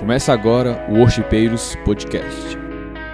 Começa agora o Worshipeiros Podcast.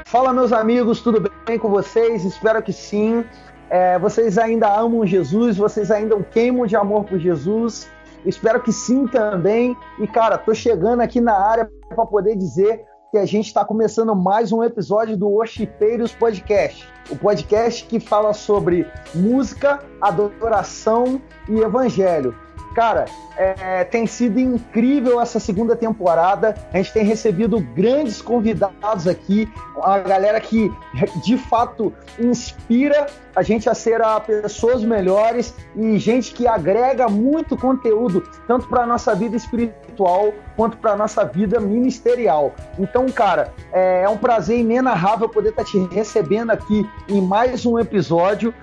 Fala, meus amigos, tudo bem com vocês? Espero que sim. É, vocês ainda amam Jesus, vocês ainda queimam de amor por Jesus. Espero que sim também. E, cara, tô chegando aqui na área para poder dizer que a gente está começando mais um episódio do Worshipeiros Podcast. O podcast que fala sobre música, adoração e evangelho. Cara, é, tem sido incrível essa segunda temporada. A gente tem recebido grandes convidados aqui, a galera que de fato inspira a gente a ser a pessoas melhores e gente que agrega muito conteúdo, tanto para a nossa vida espiritual quanto para a nossa vida ministerial. Então, cara, é, é um prazer inenarrável poder estar tá te recebendo aqui em mais um episódio.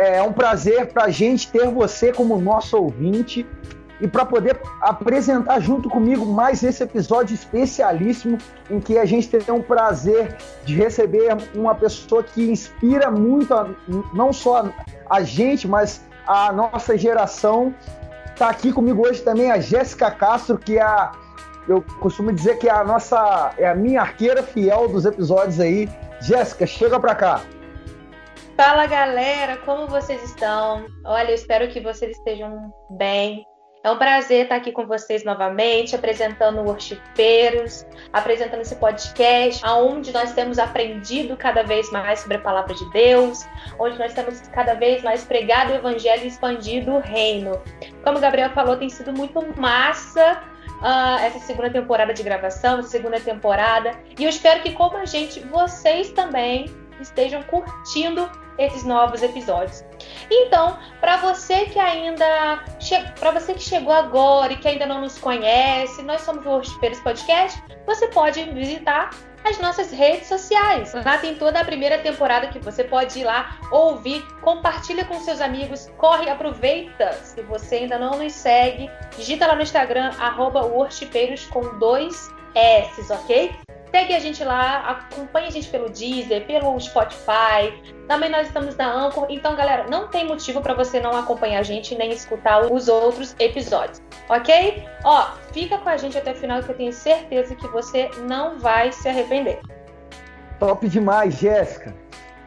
É um prazer para a gente ter você como nosso ouvinte e para poder apresentar junto comigo mais esse episódio especialíssimo em que a gente tem um prazer de receber uma pessoa que inspira muito, a, não só a gente, mas a nossa geração. Está aqui comigo hoje também a Jéssica Castro, que é a, eu costumo dizer que é a nossa, é a minha arqueira fiel dos episódios aí. Jéssica, chega para cá. Fala galera, como vocês estão? Olha, eu espero que vocês estejam bem. É um prazer estar aqui com vocês novamente, apresentando Worshipeiros, apresentando esse podcast, onde nós temos aprendido cada vez mais sobre a palavra de Deus, onde nós temos cada vez mais pregado o evangelho e expandido o reino. Como o Gabriel falou, tem sido muito massa uh, essa segunda temporada de gravação, essa segunda temporada, e eu espero que, como a gente, vocês também estejam curtindo esses novos episódios. Então, para você que ainda para você que chegou agora e que ainda não nos conhece, nós somos o Worshipeiros Podcast, você pode visitar as nossas redes sociais. Lá tem toda a primeira temporada que você pode ir lá ouvir, compartilha com seus amigos, corre, aproveita. Se você ainda não nos segue, digita lá no Instagram, arroba com dois S, ok? Segue a gente lá, acompanhe a gente pelo Deezer, pelo Spotify. Também nós estamos na Anchor. Então, galera, não tem motivo para você não acompanhar a gente nem escutar os outros episódios, ok? Ó, fica com a gente até o final que eu tenho certeza que você não vai se arrepender. Top demais, Jéssica.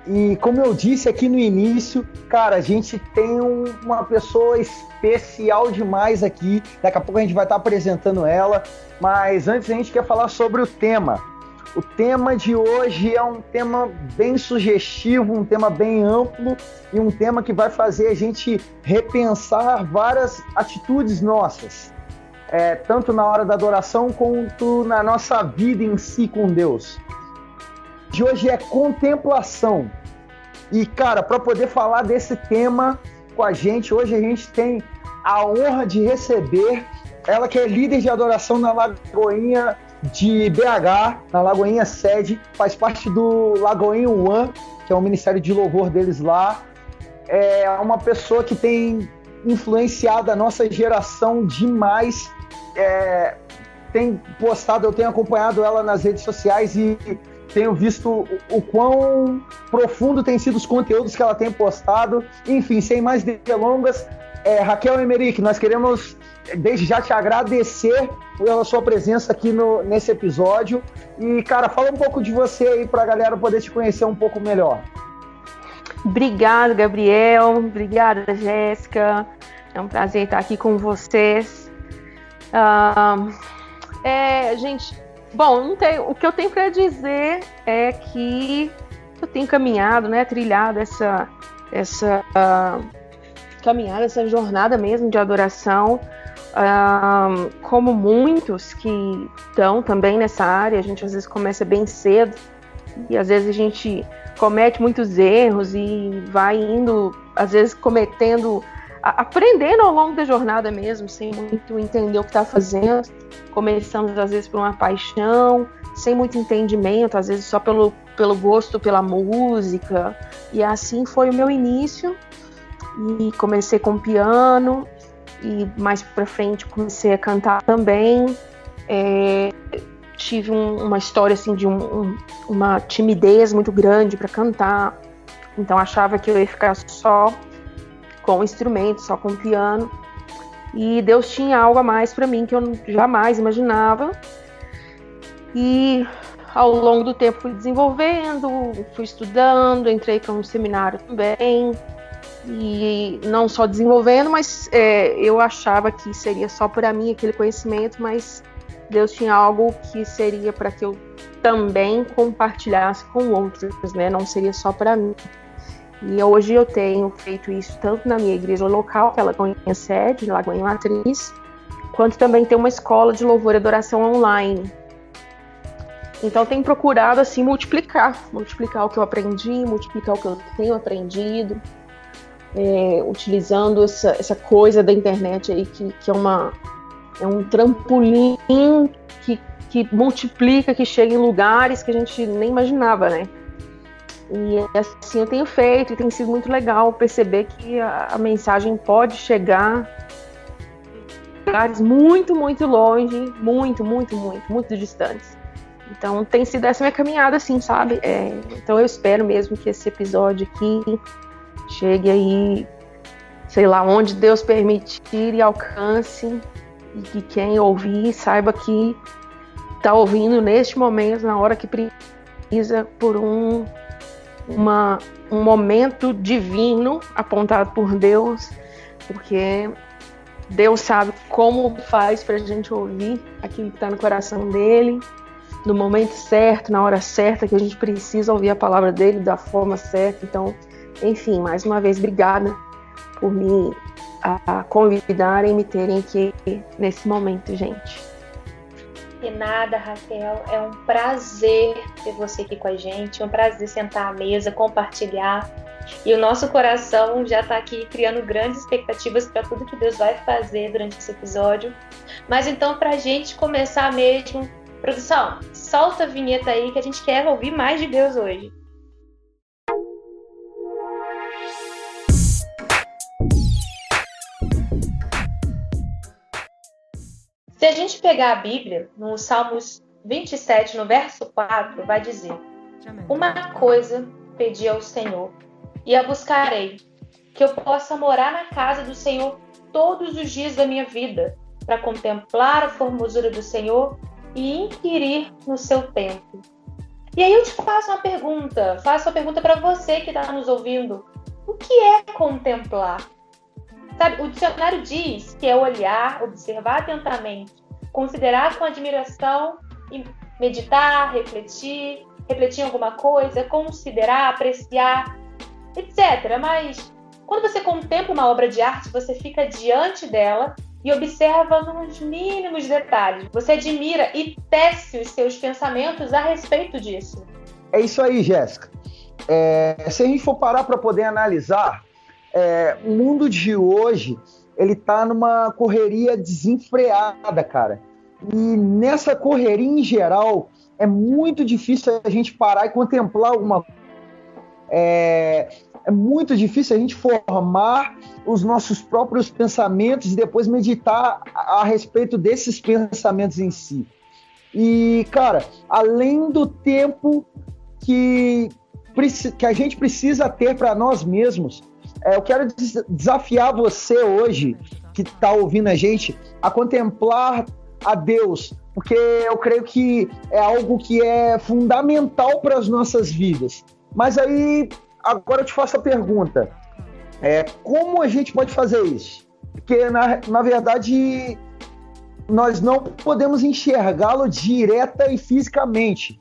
E como eu disse aqui no início, cara, a gente tem um, uma pessoa especial demais aqui. Daqui a pouco a gente vai estar apresentando ela. Mas antes a gente quer falar sobre o tema. O tema de hoje é um tema bem sugestivo, um tema bem amplo e um tema que vai fazer a gente repensar várias atitudes nossas, é, tanto na hora da adoração quanto na nossa vida em si com Deus. De hoje é contemplação. E, cara, para poder falar desse tema com a gente, hoje a gente tem a honra de receber ela que é líder de adoração na Lagoinha de BH, na Lagoinha Sede, faz parte do Lagoinha One, que é o ministério de louvor deles lá. É uma pessoa que tem influenciado a nossa geração demais. É, tem postado, eu tenho acompanhado ela nas redes sociais e tenho visto o, o, quão profundo tem sido os conteúdos que ela tem postado. Enfim, sem mais delongas, é, Raquel Emerick, nós queremos desde já te agradecer pela sua presença aqui no, nesse episódio. E, cara, fala um pouco de você aí para a galera poder te conhecer um pouco melhor. Obrigada, Gabriel. Obrigada, Jéssica. É um prazer estar aqui com vocês. Uh, é, gente, bom, o que eu tenho para dizer é que eu tenho caminhado, né, trilhado essa, essa uh, caminhada, essa jornada mesmo de adoração um, como muitos que estão também nessa área, a gente às vezes começa bem cedo e às vezes a gente comete muitos erros e vai indo, às vezes cometendo, aprendendo ao longo da jornada mesmo, sem muito entender o que está fazendo. Começamos às vezes por uma paixão, sem muito entendimento, às vezes só pelo, pelo gosto pela música. E assim foi o meu início. E comecei com piano e mais para frente comecei a cantar também. É, tive um, uma história assim de um, um, uma timidez muito grande para cantar, então achava que eu ia ficar só com instrumento, só com o piano. E Deus tinha algo a mais para mim que eu jamais imaginava. E ao longo do tempo fui desenvolvendo, fui estudando, entrei para um seminário também. E não só desenvolvendo, mas é, eu achava que seria só para mim aquele conhecimento, mas Deus tinha algo que seria para que eu também compartilhasse com outros, né? Não seria só para mim. E hoje eu tenho feito isso tanto na minha igreja local, que é Lagoinha Sede, Lagoinha Matriz, quanto também tem uma escola de louvor e adoração online. Então tenho procurado assim multiplicar, multiplicar o que eu aprendi, multiplicar o que eu tenho aprendido, é, utilizando essa, essa coisa da internet aí que, que é uma é um trampolim que, que multiplica, que chega em lugares que a gente nem imaginava, né? E assim eu tenho feito e tem sido muito legal perceber que a, a mensagem pode chegar em lugares muito, muito longe, muito, muito, muito, muito distantes. Então tem sido essa minha caminhada, assim, sabe? É, então eu espero mesmo que esse episódio aqui chegue aí, sei lá, onde Deus permitir e alcance e que quem ouvir saiba que está ouvindo neste momento, na hora que precisa, por um, uma, um momento divino apontado por Deus, porque Deus sabe como faz para a gente ouvir aquilo que está no coração dele, no momento certo, na hora certa, que a gente precisa ouvir a palavra dele da forma certa. Então, enfim, mais uma vez, obrigada por me a convidarem e me terem aqui nesse momento, gente. E nada, Raquel. É um prazer ter você aqui com a gente. É um prazer sentar à mesa, compartilhar. E o nosso coração já está aqui criando grandes expectativas para tudo que Deus vai fazer durante esse episódio. Mas então, para a gente começar mesmo, produção, solta a vinheta aí que a gente quer ouvir mais de Deus hoje. Se a gente pegar a Bíblia, no Salmos 27, no verso 4, vai dizer: Uma coisa pedi ao Senhor, e a buscarei, que eu possa morar na casa do Senhor todos os dias da minha vida, para contemplar a formosura do Senhor e inquirir no seu templo. E aí eu te faço uma pergunta, faço uma pergunta para você que está nos ouvindo. O que é contemplar? Sabe, o dicionário diz que é olhar, observar atentamente, considerar com admiração e meditar, refletir, refletir em alguma coisa, considerar, apreciar, etc. Mas quando você contempla uma obra de arte, você fica diante dela e observa nos mínimos detalhes. Você admira e tece os seus pensamentos a respeito disso. É isso aí, Jéssica. É, se a gente for parar para poder analisar, é, o mundo de hoje ele tá numa correria desenfreada, cara. E nessa correria em geral é muito difícil a gente parar e contemplar alguma é, é muito difícil a gente formar os nossos próprios pensamentos e depois meditar a, a respeito desses pensamentos em si. E, cara, além do tempo que, que a gente precisa ter para nós mesmos, eu quero desafiar você hoje, que está ouvindo a gente, a contemplar a Deus, porque eu creio que é algo que é fundamental para as nossas vidas. Mas aí, agora eu te faço a pergunta: é, como a gente pode fazer isso? Porque, na, na verdade, nós não podemos enxergá-lo direta e fisicamente,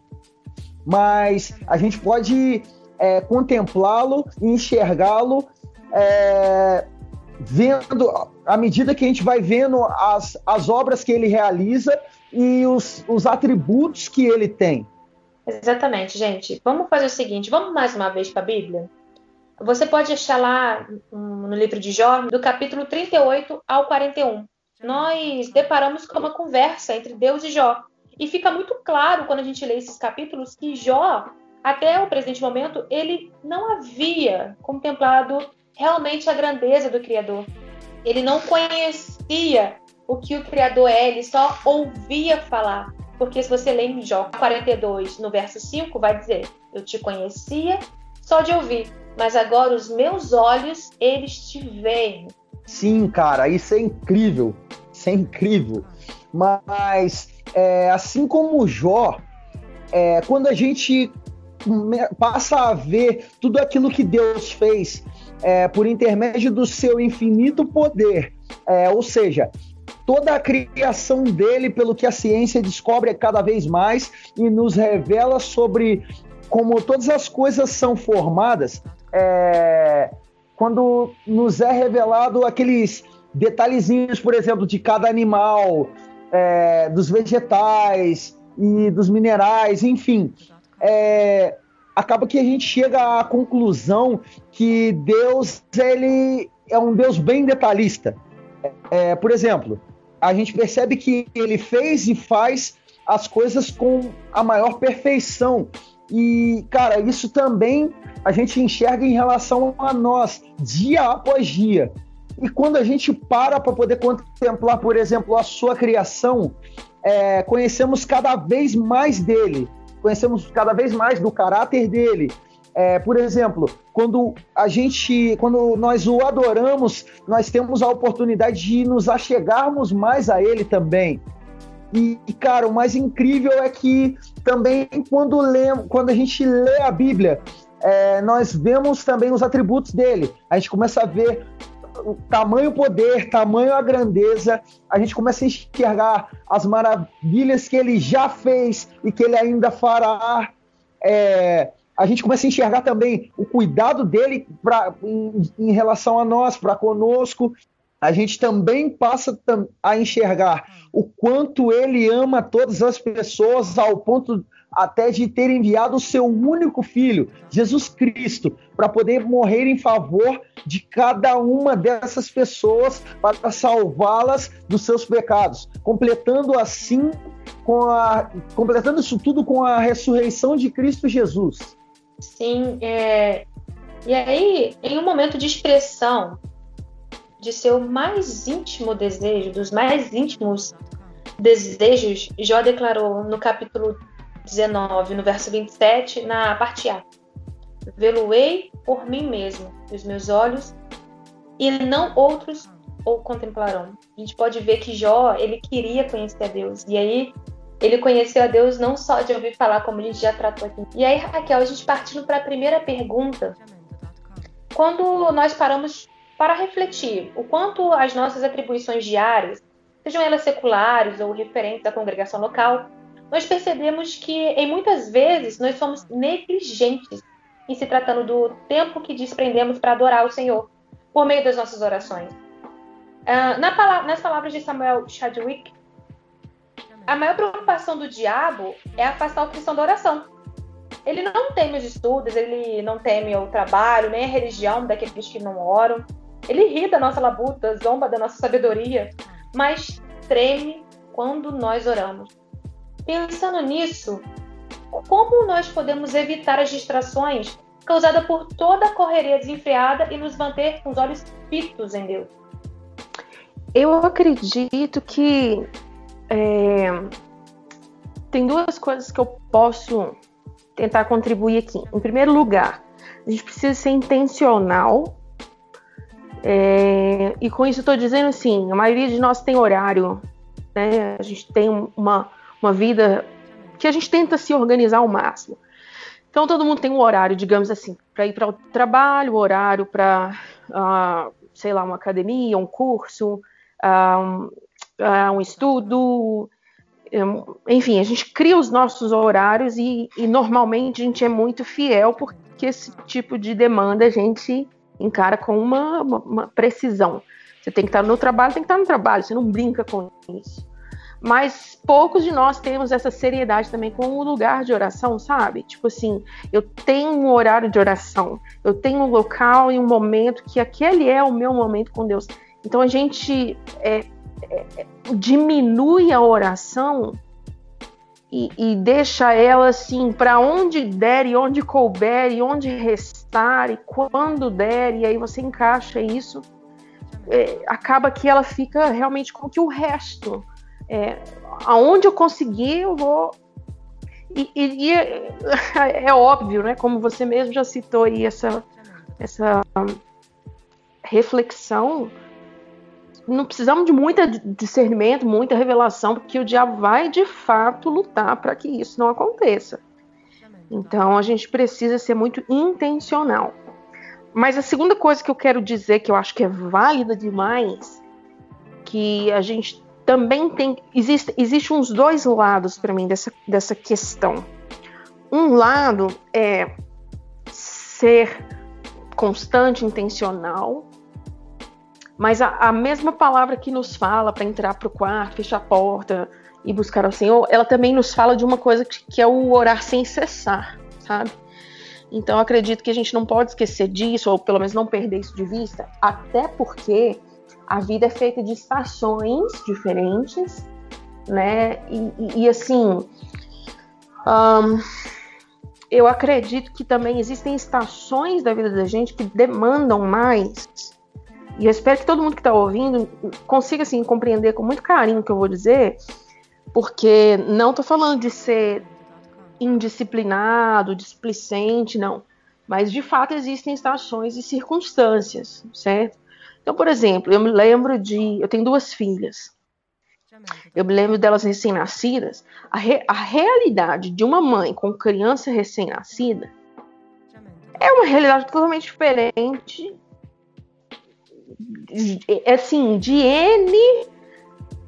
mas a gente pode é, contemplá-lo e enxergá-lo é, vendo, à medida que a gente vai vendo as, as obras que ele realiza e os, os atributos que ele tem. Exatamente, gente. Vamos fazer o seguinte: vamos mais uma vez para a Bíblia? Você pode achar lá no livro de Jó, do capítulo 38 ao 41. Nós deparamos com uma conversa entre Deus e Jó. E fica muito claro quando a gente lê esses capítulos que Jó, até o presente momento, ele não havia contemplado realmente a grandeza do Criador. Ele não conhecia o que o Criador é, ele só ouvia falar. Porque se você lê em Jó 42, no verso 5, vai dizer: Eu te conhecia só de ouvir, mas agora os meus olhos, eles te veem. Sim, cara, isso é incrível. Isso é incrível. Mas é, assim como Jó, é, quando a gente passa a ver tudo aquilo que Deus fez é, por intermédio do seu infinito poder, é, ou seja, toda a criação dele, pelo que a ciência descobre cada vez mais e nos revela sobre como todas as coisas são formadas, é, quando nos é revelado aqueles detalhezinhos, por exemplo, de cada animal, é, dos vegetais e dos minerais, enfim. É, acaba que a gente chega à conclusão que Deus ele é um Deus bem detalhista. É, por exemplo, a gente percebe que ele fez e faz as coisas com a maior perfeição. E, cara, isso também a gente enxerga em relação a nós, dia após dia. E quando a gente para para poder contemplar, por exemplo, a sua criação, é, conhecemos cada vez mais dele, conhecemos cada vez mais do caráter dele. É, por exemplo, quando a gente, quando nós o adoramos, nós temos a oportunidade de nos achegarmos mais a ele também. E, cara, o mais incrível é que também quando, lê, quando a gente lê a Bíblia, é, nós vemos também os atributos dele. A gente começa a ver o tamanho poder, tamanho a grandeza, a gente começa a enxergar as maravilhas que ele já fez e que ele ainda fará. É, a gente começa a enxergar também o cuidado dele pra, em, em relação a nós, para conosco. A gente também passa a enxergar o quanto ele ama todas as pessoas ao ponto até de ter enviado o seu único filho, Jesus Cristo, para poder morrer em favor de cada uma dessas pessoas para salvá-las dos seus pecados, completando assim com a completando isso tudo com a ressurreição de Cristo Jesus. Sim, é... e aí em um momento de expressão de seu mais íntimo desejo, dos mais íntimos desejos, Jó declarou no capítulo 19, no verso 27, na parte A. Veluei por mim mesmo, os meus olhos, e não outros o contemplarão. A gente pode ver que Jó, ele queria conhecer a Deus. E aí, ele conheceu a Deus não só de ouvir falar, como a gente já tratou aqui. E aí, Raquel, a gente partindo para a primeira pergunta. Quando nós paramos para refletir o quanto as nossas atribuições diárias, sejam elas seculares ou referentes à congregação local, nós percebemos que, em muitas vezes, nós somos negligentes em se tratando do tempo que desprendemos para adorar o Senhor por meio das nossas orações. Uh, na, nas palavras de Samuel Chadwick, a maior preocupação do diabo é afastar o cristão da oração. Ele não teme os estudos, ele não teme o trabalho, nem a religião daqueles que não oram. Ele ri da nossa labuta, zomba da nossa sabedoria, mas treme quando nós oramos. Pensando nisso, como nós podemos evitar as distrações causadas por toda a correria desenfreada e nos manter com os olhos fitos em Deus? Eu acredito que é, tem duas coisas que eu posso tentar contribuir aqui. Em primeiro lugar, a gente precisa ser intencional. É, e com isso estou dizendo assim, a maioria de nós tem horário, né? A gente tem uma uma vida que a gente tenta se organizar ao máximo. Então todo mundo tem um horário, digamos assim, para ir para o trabalho, horário para, uh, sei lá, uma academia, um curso, uh, uh, um, estudo, um, enfim, a gente cria os nossos horários e, e, normalmente a gente é muito fiel porque esse tipo de demanda a gente encara com uma, uma, uma precisão. Você tem que estar no trabalho, tem que estar no trabalho, você não brinca com isso mas poucos de nós temos essa seriedade também com o lugar de oração, sabe? Tipo assim, eu tenho um horário de oração, eu tenho um local e um momento que aquele é o meu momento com Deus. Então a gente é, é, diminui a oração e, e deixa ela assim para onde der e onde couber e onde restar e quando der, e aí você encaixa isso. É, acaba que ela fica realmente com que o resto é, aonde eu conseguir, eu vou. E, e, e é, é, óbvio, né? Como você mesmo já citou aí essa, essa reflexão, não precisamos de muito discernimento, muita revelação, porque o diabo vai de fato lutar para que isso não aconteça. Então a gente precisa ser muito intencional. Mas a segunda coisa que eu quero dizer, que eu acho que é válida demais, que a gente também tem. Existe, existe uns dois lados para mim dessa, dessa questão. Um lado é ser constante, intencional, mas a, a mesma palavra que nos fala para entrar para o quarto, fechar a porta e buscar o Senhor, ela também nos fala de uma coisa que, que é o orar sem cessar, sabe? Então acredito que a gente não pode esquecer disso, ou pelo menos não perder isso de vista, até porque a vida é feita de estações diferentes, né? E, e, e assim, um, eu acredito que também existem estações da vida da gente que demandam mais. E eu espero que todo mundo que está ouvindo consiga assim compreender com muito carinho o que eu vou dizer, porque não estou falando de ser indisciplinado, displicente, não. Mas de fato existem estações e circunstâncias, certo? Então, por exemplo, eu me lembro de. Eu tenho duas filhas. Eu me lembro delas recém-nascidas. A, re, a realidade de uma mãe com criança recém-nascida é uma realidade totalmente diferente. Assim, de N,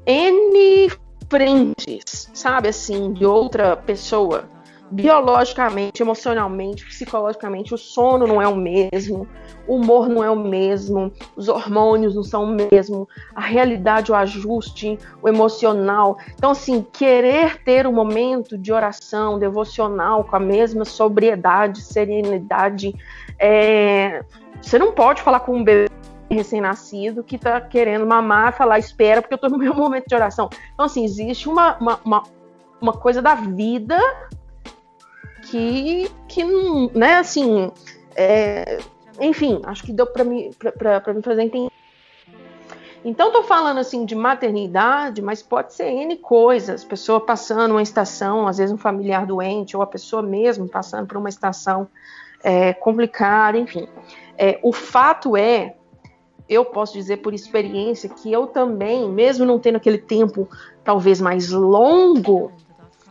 N frentes, sabe? Assim, de outra pessoa biologicamente, emocionalmente, psicologicamente, o sono não é o mesmo, o humor não é o mesmo, os hormônios não são o mesmo, a realidade, o ajuste, o emocional. Então, assim, querer ter um momento de oração devocional com a mesma sobriedade, serenidade, é... você não pode falar com um bebê recém-nascido que está querendo mamar, falar espera porque eu estou no meu momento de oração. Então, assim, existe uma, uma, uma, uma coisa da vida que, que né, assim, é, enfim, acho que deu para me, me fazer entender. Então, tô falando assim de maternidade, mas pode ser N coisas, pessoa passando uma estação, às vezes um familiar doente, ou a pessoa mesmo passando por uma estação é, complicada, enfim. É, o fato é, eu posso dizer por experiência, que eu também, mesmo não tendo aquele tempo talvez mais longo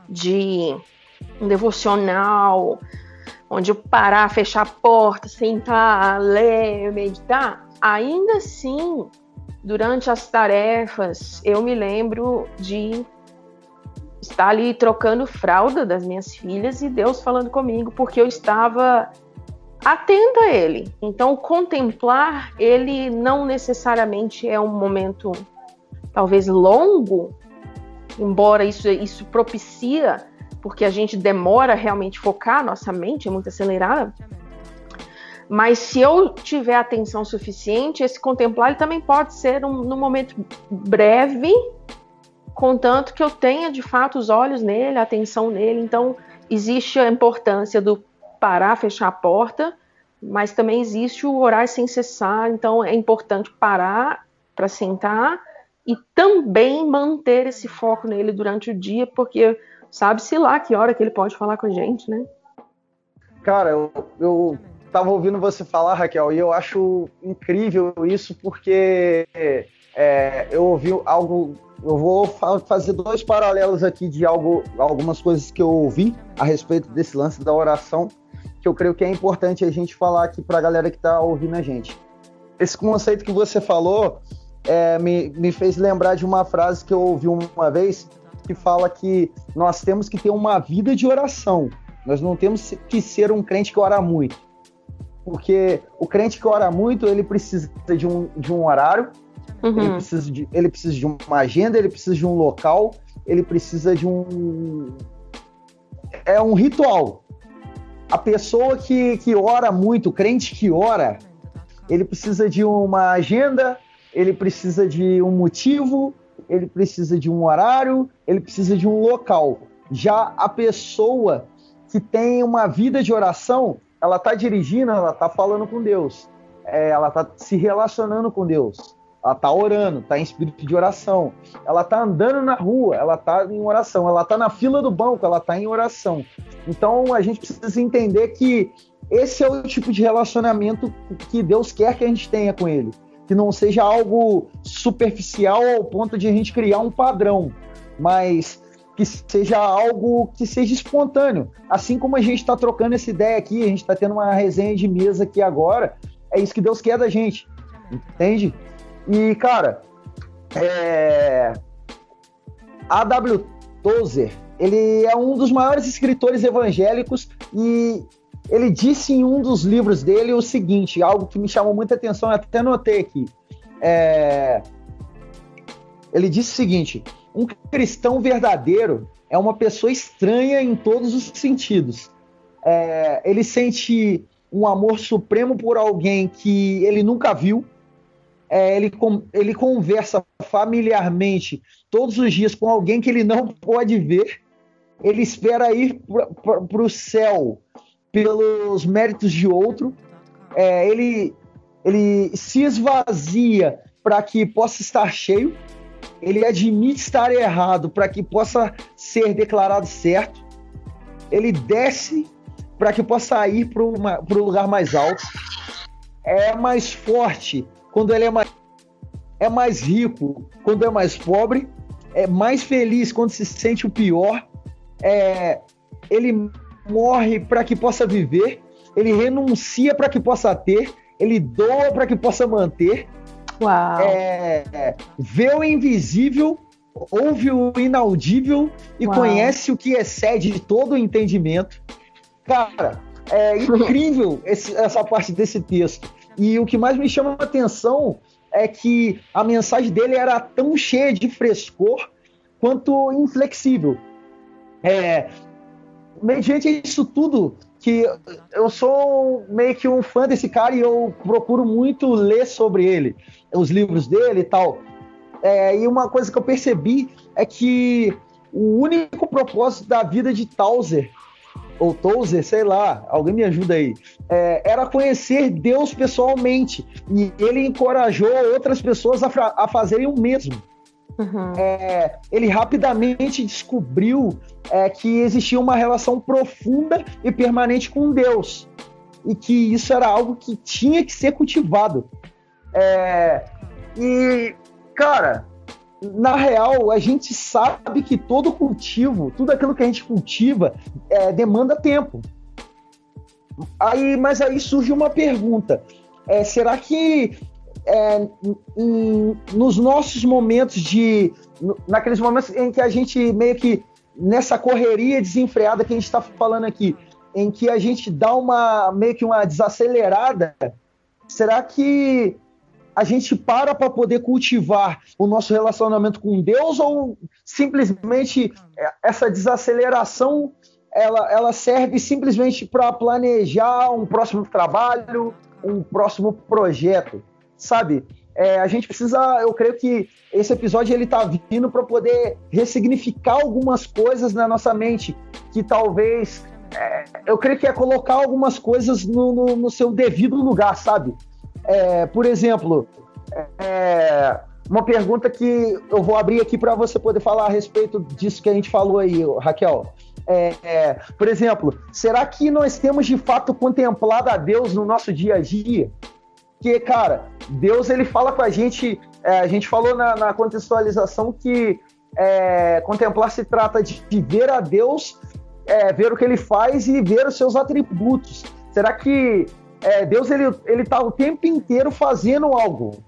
de um devocional, onde eu parar, fechar a porta, sentar, ler, meditar, ainda assim, durante as tarefas, eu me lembro de estar ali trocando fralda das minhas filhas e Deus falando comigo, porque eu estava atenta a Ele. Então, contemplar Ele não necessariamente é um momento, talvez longo, embora isso, isso propicia porque a gente demora realmente focar, nossa mente é muito acelerada. Mas se eu tiver atenção suficiente, esse contemplar ele também pode ser um, num momento breve, contanto que eu tenha de fato os olhos nele, a atenção nele. Então, existe a importância do parar, fechar a porta, mas também existe o orar sem cessar. Então, é importante parar para sentar e também manter esse foco nele durante o dia, porque sabe-se lá que hora que ele pode falar com a gente, né? Cara, eu, eu tava ouvindo você falar, Raquel, e eu acho incrível isso, porque é, eu ouvi algo. Eu vou fazer dois paralelos aqui de algo, algumas coisas que eu ouvi a respeito desse lance da oração, que eu creio que é importante a gente falar aqui para a galera que está ouvindo a gente. Esse conceito que você falou é, me, me fez lembrar de uma frase que eu ouvi uma vez, que fala que nós temos que ter uma vida de oração. Nós não temos que ser um crente que ora muito. Porque o crente que ora muito, ele precisa de um, de um horário, uhum. ele, precisa de, ele precisa de uma agenda, ele precisa de um local, ele precisa de um. É um ritual. A pessoa que, que ora muito, o crente que ora, ele precisa de uma agenda, ele precisa de um motivo, ele precisa de um horário, ele precisa de um local. Já a pessoa que tem uma vida de oração, ela está dirigindo, ela está falando com Deus, é, ela está se relacionando com Deus, ela está orando, está em espírito de oração, ela está andando na rua, ela está em oração, ela está na fila do banco, ela está em oração. Então a gente precisa entender que esse é o tipo de relacionamento que Deus quer que a gente tenha com Ele que não seja algo superficial ao ponto de a gente criar um padrão, mas que seja algo que seja espontâneo. Assim como a gente está trocando essa ideia aqui, a gente está tendo uma resenha de mesa aqui agora, é isso que Deus quer da gente, entende? E, cara, é... A.W. Tozer, ele é um dos maiores escritores evangélicos e ele disse em um dos livros dele o seguinte, algo que me chamou muita atenção, eu até notei aqui. É... Ele disse o seguinte: um cristão verdadeiro é uma pessoa estranha em todos os sentidos. É... Ele sente um amor supremo por alguém que ele nunca viu. É, ele, ele conversa familiarmente todos os dias com alguém que ele não pode ver. Ele espera ir para o céu pelos méritos de outro. É, ele, ele se esvazia para que possa estar cheio. Ele admite estar errado para que possa ser declarado certo. Ele desce para que possa ir para o lugar mais alto. É mais forte quando ele é mais, é mais rico, quando é mais pobre. É mais feliz quando se sente o pior. É, ele morre para que possa viver, ele renuncia para que possa ter, ele doa para que possa manter. Uau. É, vê o invisível, ouve o inaudível e Uau. conhece o que excede todo o entendimento. Cara, é incrível esse, essa parte desse texto. E o que mais me chama a atenção é que a mensagem dele era tão cheia de frescor quanto inflexível. É, mediante isso tudo, que eu sou meio que um fã desse cara e eu procuro muito ler sobre ele, os livros dele e tal. É, e uma coisa que eu percebi é que o único propósito da vida de Tauser, ou Tozer, sei lá, alguém me ajuda aí, é, era conhecer Deus pessoalmente. E ele encorajou outras pessoas a, a fazerem o mesmo. Uhum. É, ele rapidamente descobriu é, que existia uma relação profunda e permanente com Deus e que isso era algo que tinha que ser cultivado. É, e, cara, na real, a gente sabe que todo cultivo, tudo aquilo que a gente cultiva, é, demanda tempo. Aí, mas aí surge uma pergunta: é, será que é, em, nos nossos momentos de. naqueles momentos em que a gente meio que. nessa correria desenfreada que a gente está falando aqui, em que a gente dá uma. meio que uma desacelerada, será que a gente para para poder cultivar o nosso relacionamento com Deus ou simplesmente essa desaceleração ela, ela serve simplesmente para planejar um próximo trabalho, um próximo projeto? sabe? É, a gente precisa, eu creio que esse episódio ele tá vindo para poder ressignificar algumas coisas na nossa mente que talvez é, eu creio que é colocar algumas coisas no, no, no seu devido lugar, sabe? É, por exemplo, é, uma pergunta que eu vou abrir aqui para você poder falar a respeito disso que a gente falou aí, Raquel. É, é, por exemplo, será que nós temos de fato contemplado a Deus no nosso dia a dia? Porque, cara, Deus ele fala com a gente, é, a gente falou na, na contextualização que é, contemplar se trata de, de ver a Deus, é, ver o que ele faz e ver os seus atributos. Será que é, Deus ele ele está o tempo inteiro fazendo algo?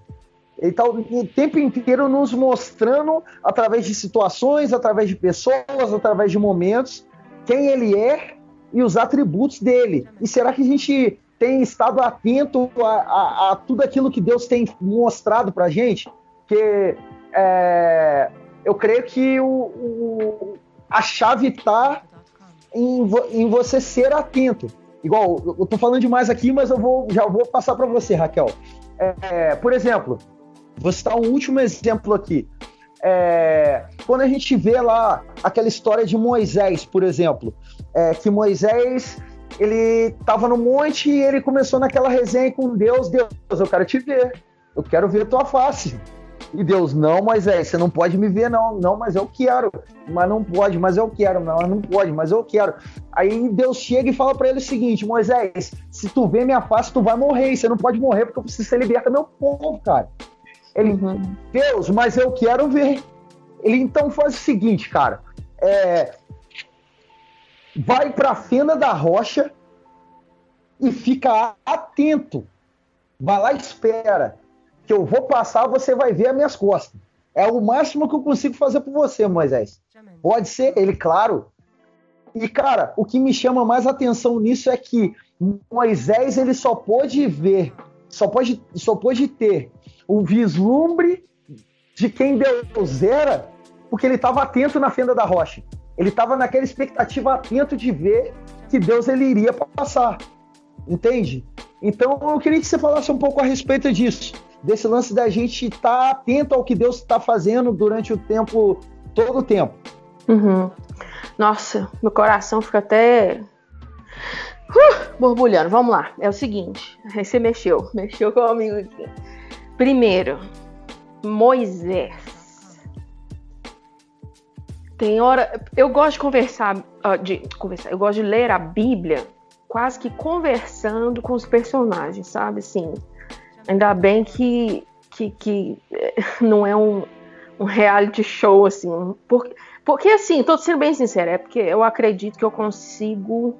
Ele está o tempo inteiro nos mostrando através de situações, através de pessoas, através de momentos, quem ele é e os atributos dele. E será que a gente tem estado atento a, a, a tudo aquilo que Deus tem mostrado para a gente, que é, eu creio que o, o a chave está em, em, você ser atento. Igual, eu estou falando demais aqui, mas eu vou, já vou passar para você, Raquel. É, por exemplo, vou citar um último exemplo aqui. É, quando a gente vê lá aquela história de Moisés, por exemplo, é, que Moisés ele estava no monte e ele começou naquela resenha com Deus, Deus, eu quero te ver, eu quero ver tua face. E Deus, não, Moisés, você não pode me ver, não. Não, mas eu quero. Mas não pode, mas eu quero. Não, não pode, mas eu quero. Aí Deus chega e fala para ele o seguinte: Moisés, se tu vê minha face, tu vai morrer. Você não pode morrer porque eu preciso ser liberta meu povo, cara. Ele, uhum. Deus, mas eu quero ver. Ele então faz o seguinte, cara. É, vai para a fenda da rocha e fica atento. Vai lá e espera. Que eu vou passar, você vai ver as minhas costas. É o máximo que eu consigo fazer por você, Moisés. Pode ser ele, claro. E, cara, o que me chama mais atenção nisso é que Moisés ele só pôde ver, só pode, só pôde ter o vislumbre de quem Deus era, porque ele estava atento na fenda da rocha. Ele estava naquela expectativa atento de ver que Deus ele iria passar. Entende? Então eu queria que você falasse um pouco a respeito disso, desse lance da gente estar tá atento ao que Deus está fazendo durante o tempo, todo o tempo. Uhum. Nossa, meu coração fica até uh, borbulhando. Vamos lá. É o seguinte, aí você mexeu, mexeu com o amigo aqui. Primeiro, Moisés. Tem hora. Eu gosto de conversar, de conversar. Eu gosto de ler a Bíblia quase que conversando com os personagens, sabe? Assim, ainda bem que, que, que eh, não é um, um reality show, assim. Porque, porque assim, tô sendo bem sincera, é porque eu acredito que eu consigo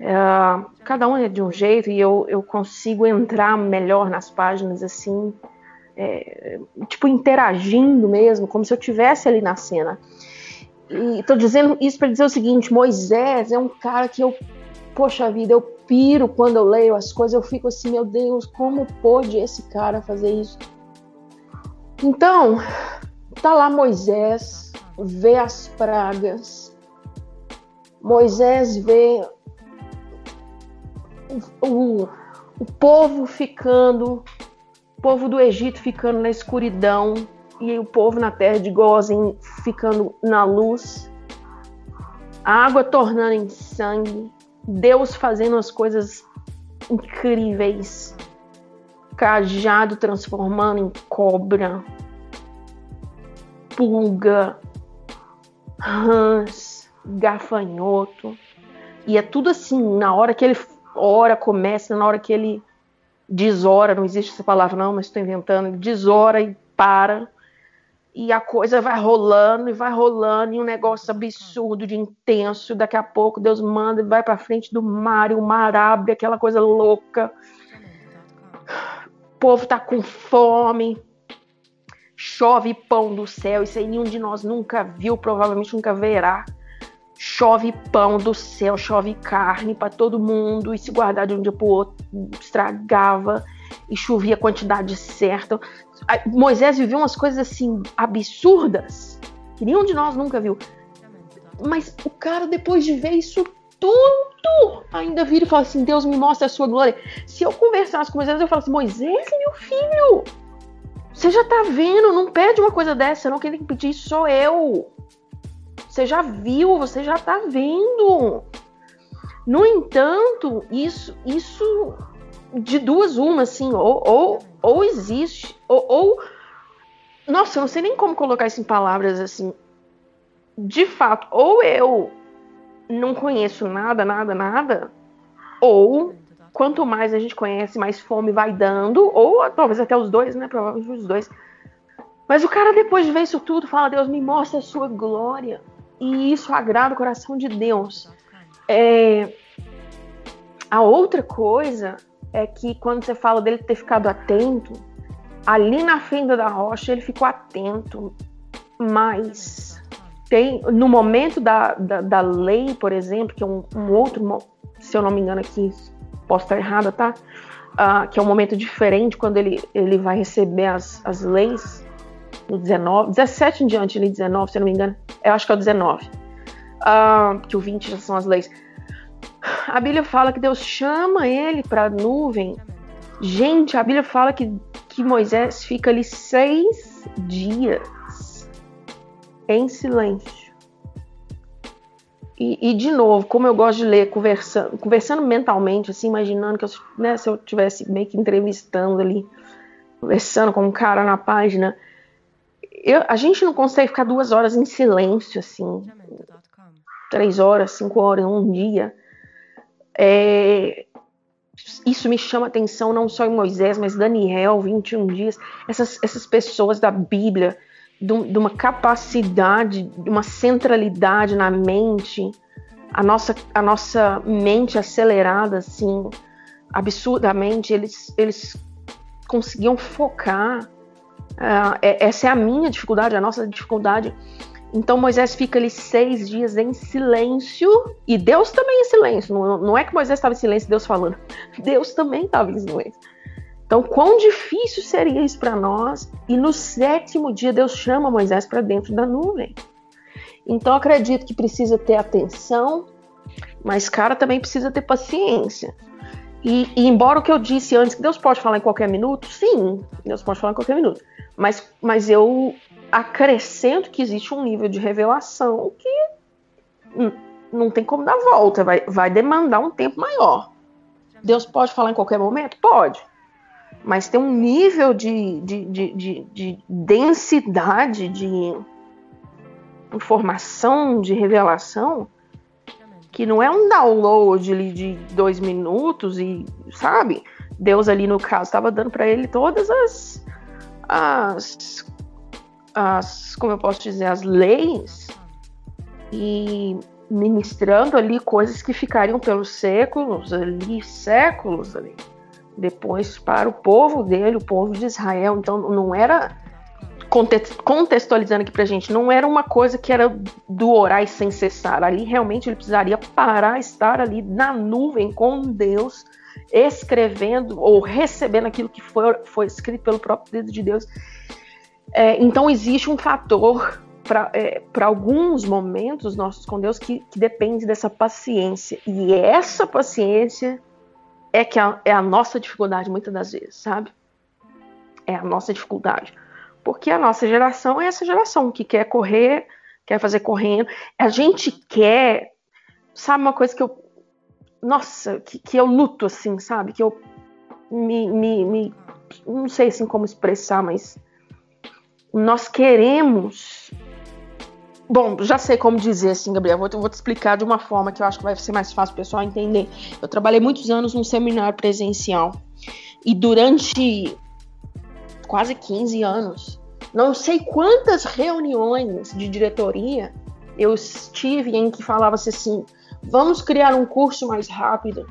Uh, cada um é de um jeito e eu, eu consigo entrar melhor nas páginas assim, é, tipo interagindo mesmo, como se eu tivesse ali na cena. E tô dizendo isso para dizer o seguinte: Moisés é um cara que eu, poxa vida, eu piro quando eu leio as coisas, eu fico assim, meu Deus, como pôde esse cara fazer isso? Então, tá lá Moisés, vê as pragas, Moisés vê o, o povo ficando, o povo do Egito ficando na escuridão e o povo na terra de Gozem ficando na luz, a água tornando em sangue, Deus fazendo as coisas incríveis, cajado transformando em cobra, pulga, rãs, gafanhoto. E é tudo assim, na hora que ele hora começa, na hora que ele desora, não existe essa palavra não, mas estou inventando, desora e para, e a coisa vai rolando e vai rolando, e um negócio absurdo de intenso, daqui a pouco Deus manda e vai para frente do mar, e o mar abre, aquela coisa louca, o povo tá com fome, chove pão do céu, isso aí nenhum de nós nunca viu, provavelmente nunca verá, chove pão do céu, chove carne para todo mundo, e se guardar de um dia para o outro, estragava e chovia a quantidade certa. Moisés viveu umas coisas assim absurdas que nenhum de nós nunca viu. Mas o cara, depois de ver isso tudo, ainda vira e fala assim: Deus me mostra a sua glória. Se eu conversasse com Moisés, eu falo assim: Moisés, meu filho, você já tá vendo, não pede uma coisa dessa, não. Quem tem que pedir sou eu. Você já viu, você já está vendo. No entanto, isso, isso de duas uma, assim, ou, ou, ou existe, ou, ou, Nossa, eu não sei nem como colocar isso em palavras assim. De fato, ou eu não conheço nada, nada, nada, ou quanto mais a gente conhece, mais fome vai dando, ou talvez até os dois, né? Provavelmente os dois. Mas o cara, depois de ver isso tudo, fala: Deus, me mostra a sua glória e isso agrada o coração de Deus. É... A outra coisa é que quando você fala dele ter ficado atento, ali na fenda da rocha ele ficou atento, mas tem no momento da, da, da lei, por exemplo, que é um, um, outro, se eu não me engano aqui, posso estar errada, tá? Uh, que é um momento diferente quando ele, ele vai receber as, as leis no 19, 17 em diante, ali 19, se eu não me engano, eu acho que é o 19, uh, ah, que o 20 já são as leis. A Bíblia fala que Deus chama ele para a nuvem. Gente, a Bíblia fala que, que Moisés fica ali seis dias em silêncio. E, e, de novo, como eu gosto de ler, conversando, conversando mentalmente, assim, imaginando que eu, né, se eu tivesse meio que entrevistando ali, conversando com um cara na página, eu, a gente não consegue ficar duas horas em silêncio, assim, três horas, cinco horas, um dia. É, isso me chama atenção não só em Moisés, mas Daniel, 21 dias. Essas, essas pessoas da Bíblia, de, uma capacidade, de uma centralidade na mente, a nossa, a nossa mente acelerada, assim, absurdamente, eles, eles conseguiam focar. Uh, essa é a minha dificuldade, a nossa dificuldade. Então Moisés fica ali seis dias em silêncio e Deus também em silêncio. Não, não é que Moisés estava em silêncio, Deus falando. Deus também estava em silêncio. Então, quão difícil seria isso para nós? E no sétimo dia, Deus chama Moisés para dentro da nuvem. Então, acredito que precisa ter atenção, mas, cara, também precisa ter paciência. E, e, embora o que eu disse antes, que Deus pode falar em qualquer minuto, sim, Deus pode falar em qualquer minuto. Mas, mas eu acrescento que existe um nível de revelação que não tem como dar volta, vai, vai demandar um tempo maior. Deus pode falar em qualquer momento? Pode. Mas tem um nível de, de, de, de, de densidade de informação, de revelação, que não é um download de dois minutos e, sabe? Deus ali no caso estava dando para ele todas as, as, as, como eu posso dizer, as leis e ministrando ali coisas que ficariam pelos séculos ali, séculos ali. Depois para o povo dele, o povo de Israel. Então não era contextualizando aqui pra gente, não era uma coisa que era do orar sem cessar. Ali realmente ele precisaria parar, estar ali na nuvem com Deus, escrevendo ou recebendo aquilo que foi, foi escrito pelo próprio dedo de Deus. É, então existe um fator para é, alguns momentos nossos com Deus que, que, depende dessa paciência. E essa paciência é que é a nossa dificuldade muitas das vezes, sabe? É a nossa dificuldade. Porque a nossa geração é essa geração que quer correr, quer fazer correndo. A gente quer, sabe, uma coisa que eu. Nossa, que, que eu luto assim, sabe? Que eu me, me, me. Não sei assim como expressar, mas. Nós queremos. Bom, já sei como dizer assim, Gabriel. Vou, vou te explicar de uma forma que eu acho que vai ser mais fácil o pessoal entender. Eu trabalhei muitos anos num seminário presencial. E durante quase 15 anos. Não sei quantas reuniões de diretoria eu estive em que falava-se assim: vamos criar um curso mais rápido,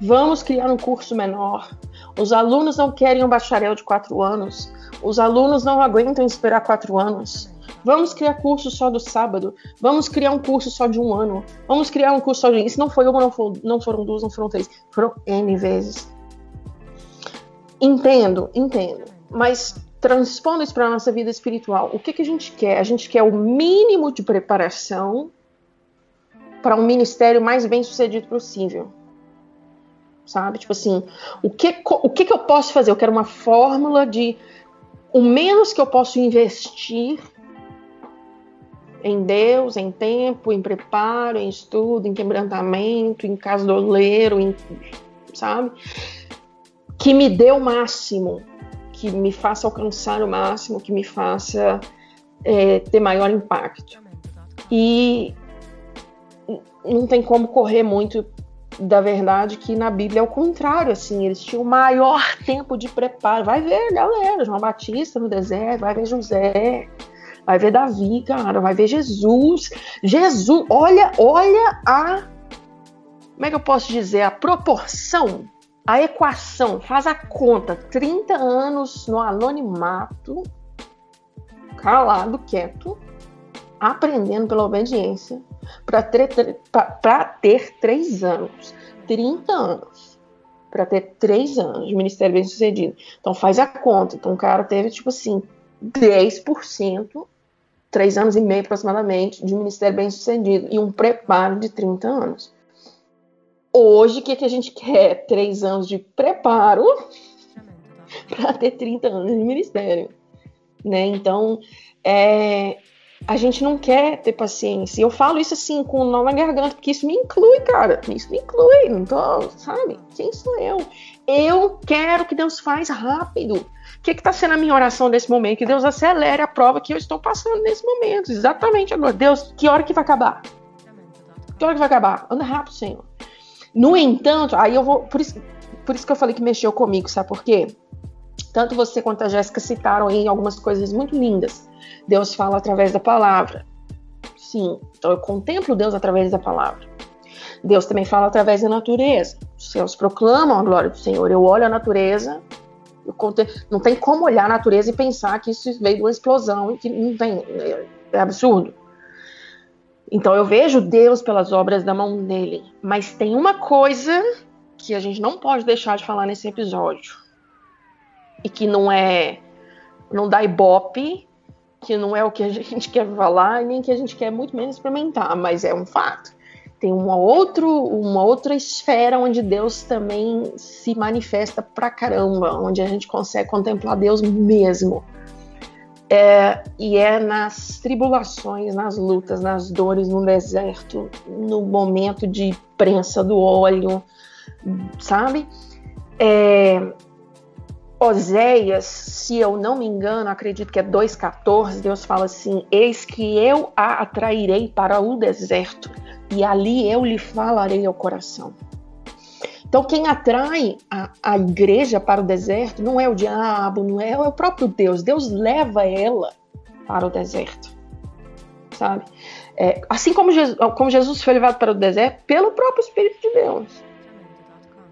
vamos criar um curso menor. Os alunos não querem um bacharel de quatro anos, os alunos não aguentam esperar quatro anos. Vamos criar curso só do sábado. Vamos criar um curso só de um ano. Vamos criar um curso só de. Isso não foi uma, não, não foram duas, não foram três. Foram N vezes. Entendo, entendo. Mas transpondo isso para a nossa vida espiritual, o que, que a gente quer? A gente quer o mínimo de preparação para um ministério mais bem sucedido possível. Sabe? Tipo assim, o que, o que, que eu posso fazer? Eu quero uma fórmula de o menos que eu posso investir em Deus, em tempo, em preparo, em estudo, em quebrantamento, em casa do oleiro, em, sabe? Que me dê o máximo que me faça alcançar o máximo, que me faça é, ter maior impacto. E não tem como correr muito da verdade que na Bíblia é o contrário, assim, eles tinham o maior tempo de preparo. Vai ver, galera, João Batista no deserto, vai ver José, vai ver Davi, cara, vai ver Jesus. Jesus, olha, olha a como é que eu posso dizer, a proporção a equação, faz a conta, 30 anos no anonimato, calado, quieto, aprendendo pela obediência, para ter, ter três anos. 30 anos. Para ter três anos de ministério bem sucedido. Então faz a conta. Então o cara teve, tipo assim, 10%, três anos e meio aproximadamente, de ministério bem sucedido. E um preparo de 30 anos. Hoje, o que, que a gente quer? Três anos de preparo para ter 30 anos de ministério. Né? Então, é, a gente não quer ter paciência. Eu falo isso assim com o nó na garganta, porque isso me inclui, cara. Isso me inclui. Não tô, sabe? Quem sou eu? Eu quero que Deus faz rápido. O que está sendo a minha oração nesse momento? Que Deus acelere a prova que eu estou passando nesse momento. Exatamente agora. Deus, que hora que vai acabar? Que hora que vai acabar? Anda rápido, Senhor. No entanto, aí eu vou. Por isso, por isso que eu falei que mexeu comigo, sabe por quê? Tanto você quanto a Jéssica citaram aí algumas coisas muito lindas. Deus fala através da palavra. Sim, então eu contemplo Deus através da palavra. Deus também fala através da natureza. Os céus proclamam a glória do Senhor. Eu olho a natureza, não tem como olhar a natureza e pensar que isso veio de uma explosão e que não tem. É absurdo. Então eu vejo Deus pelas obras da mão dele. Mas tem uma coisa que a gente não pode deixar de falar nesse episódio e que não é não dá ibope, que não é o que a gente quer falar nem que a gente quer muito menos experimentar, mas é um fato. Tem uma, outro, uma outra esfera onde Deus também se manifesta pra caramba, onde a gente consegue contemplar Deus mesmo. É, e é nas tribulações, nas lutas, nas dores no deserto, no momento de prensa do óleo, sabe? É, Oséias, se eu não me engano, acredito que é 2,14, Deus fala assim: Eis que eu a atrairei para o deserto, e ali eu lhe falarei ao coração. Então, quem atrai a, a igreja para o deserto não é o diabo, não é, é o próprio Deus. Deus leva ela para o deserto, sabe? É, assim como Jesus, como Jesus foi levado para o deserto pelo próprio Espírito de Deus.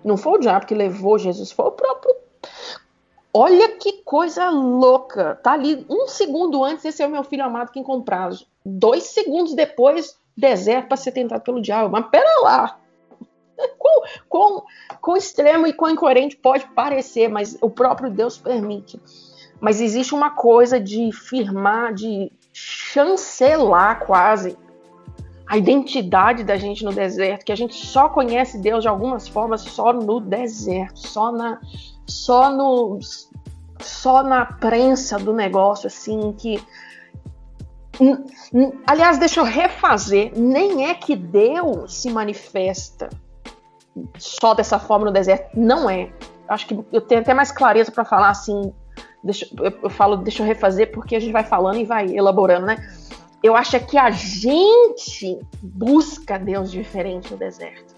Não foi o diabo que levou Jesus, foi o próprio Olha que coisa louca. Tá ali um segundo antes, esse é o meu filho amado que prazo. Dois segundos depois, deserto para ser tentado pelo diabo. Mas pera lá. Com, com, com extremo e com incoerente pode parecer, mas o próprio Deus permite. Mas existe uma coisa de firmar, de chancelar quase a identidade da gente no deserto, que a gente só conhece Deus de algumas formas só no deserto, só na, só no só na prensa do negócio assim que aliás deixa eu refazer nem é que Deus se manifesta só dessa forma no deserto não é. Acho que eu tenho até mais clareza para falar assim deixa, eu, eu falo deixa eu refazer porque a gente vai falando e vai elaborando né. Eu acho é que a gente busca Deus diferente no deserto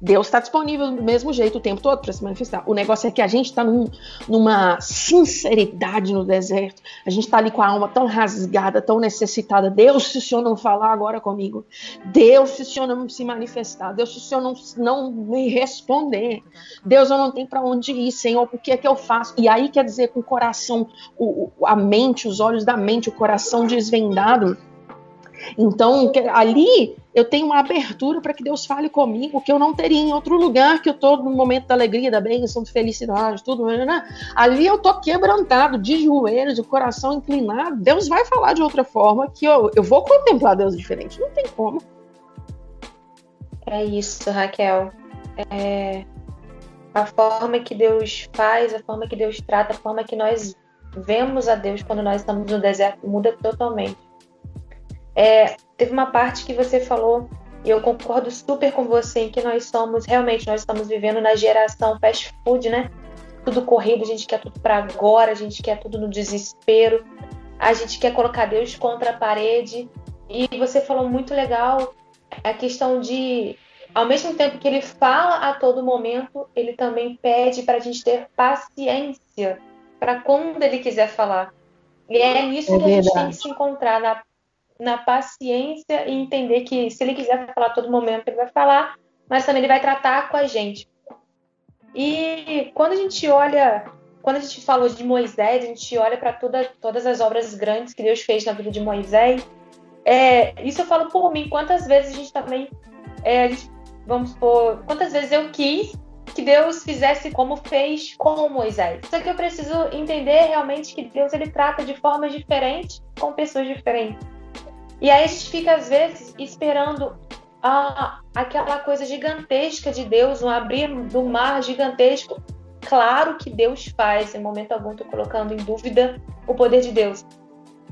Deus está disponível do mesmo jeito o tempo todo para se manifestar. O negócio é que a gente está num, numa sinceridade no deserto. A gente está ali com a alma tão rasgada, tão necessitada. Deus, se o Senhor não falar agora comigo. Deus, se o Senhor não se manifestar. Deus, se o Senhor não, não me responder. Deus, eu não tenho para onde ir, Senhor. O que é que eu faço? E aí quer dizer, com o coração, o, a mente, os olhos da mente, o coração desvendado então, ali eu tenho uma abertura para que Deus fale comigo, que eu não teria em outro lugar, que eu estou no momento da alegria, da bênção, de felicidade, tudo. Né? né? Ali eu estou quebrantado, de joelhos, de coração inclinado. Deus vai falar de outra forma, que eu, eu vou contemplar Deus diferente. Não tem como. É isso, Raquel. É... A forma que Deus faz, a forma que Deus trata, a forma que nós vemos a Deus quando nós estamos no deserto muda totalmente é, teve uma parte que você falou, e eu concordo super com você, em que nós somos, realmente, nós estamos vivendo na geração fast food, né? Tudo corrido, a gente quer tudo para agora, a gente quer tudo no desespero, a gente quer colocar Deus contra a parede. E você falou muito legal a questão de, ao mesmo tempo que ele fala a todo momento, ele também pede para a gente ter paciência para quando ele quiser falar. E é nisso é que a gente tem que se encontrar, na na paciência e entender que se ele quiser falar todo momento, ele vai falar, mas também ele vai tratar com a gente. E quando a gente olha, quando a gente falou de Moisés, a gente olha para toda, todas as obras grandes que Deus fez na vida de Moisés. É, isso eu falo por mim. Quantas vezes a gente também, é, a gente, vamos por, quantas vezes eu quis que Deus fizesse como fez com Moisés. Só que eu preciso entender realmente que Deus ele trata de formas diferentes com pessoas diferentes. E aí a gente fica, às vezes, esperando a, aquela coisa gigantesca de Deus, um abrir do mar gigantesco. Claro que Deus faz, em momento algum estou colocando em dúvida o poder de Deus.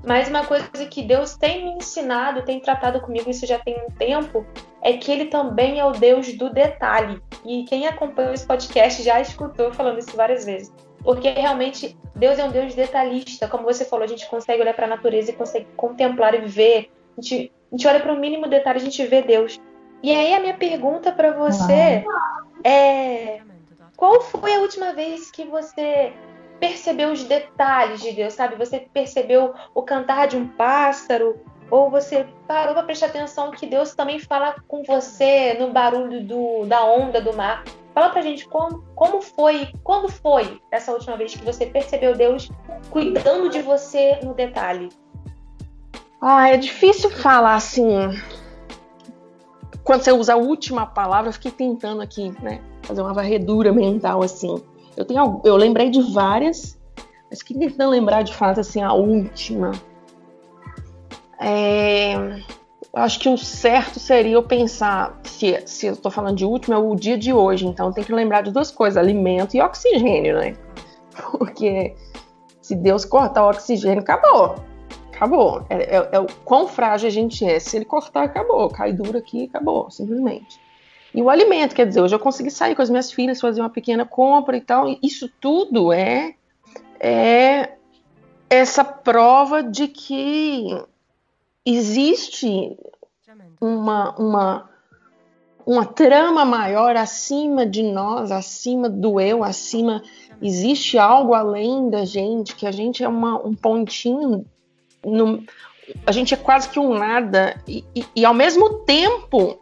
Mas uma coisa que Deus tem me ensinado, tem tratado comigo, isso já tem um tempo, é que Ele também é o Deus do detalhe. E quem acompanha esse podcast já escutou falando isso várias vezes. Porque realmente Deus é um Deus detalhista. Como você falou, a gente consegue olhar para a natureza e consegue contemplar e ver. A gente, a gente olha para o mínimo detalhe, a gente vê Deus. E aí a minha pergunta para você é: qual foi a última vez que você percebeu os detalhes de Deus, sabe? Você percebeu o cantar de um pássaro, ou você parou para prestar atenção que Deus também fala com você no barulho do, da onda do mar. Fala pra gente como, como foi, quando foi essa última vez que você percebeu Deus cuidando de você no detalhe? Ah, é difícil falar assim. Quando você usa a última palavra, eu fiquei tentando aqui, né, fazer uma varredura mental assim. Eu tenho, eu lembrei de várias, mas que tentando lembrar de fato assim a última. É, acho que o certo seria eu pensar, se, se eu estou falando de último, é o dia de hoje, então tem que lembrar de duas coisas, alimento e oxigênio, né? Porque se Deus cortar o oxigênio, acabou. Acabou. É, é, é o quão frágil a gente é. Se ele cortar, acabou. Cai duro aqui, acabou, simplesmente. E o alimento, quer dizer, hoje eu consegui sair com as minhas filhas, fazer uma pequena compra e tal. E isso tudo é, é essa prova de que existe uma, uma, uma trama maior acima de nós, acima do eu, acima. Existe algo além da gente, que a gente é uma, um pontinho. No, a gente é quase que um nada. E, e, e ao mesmo tempo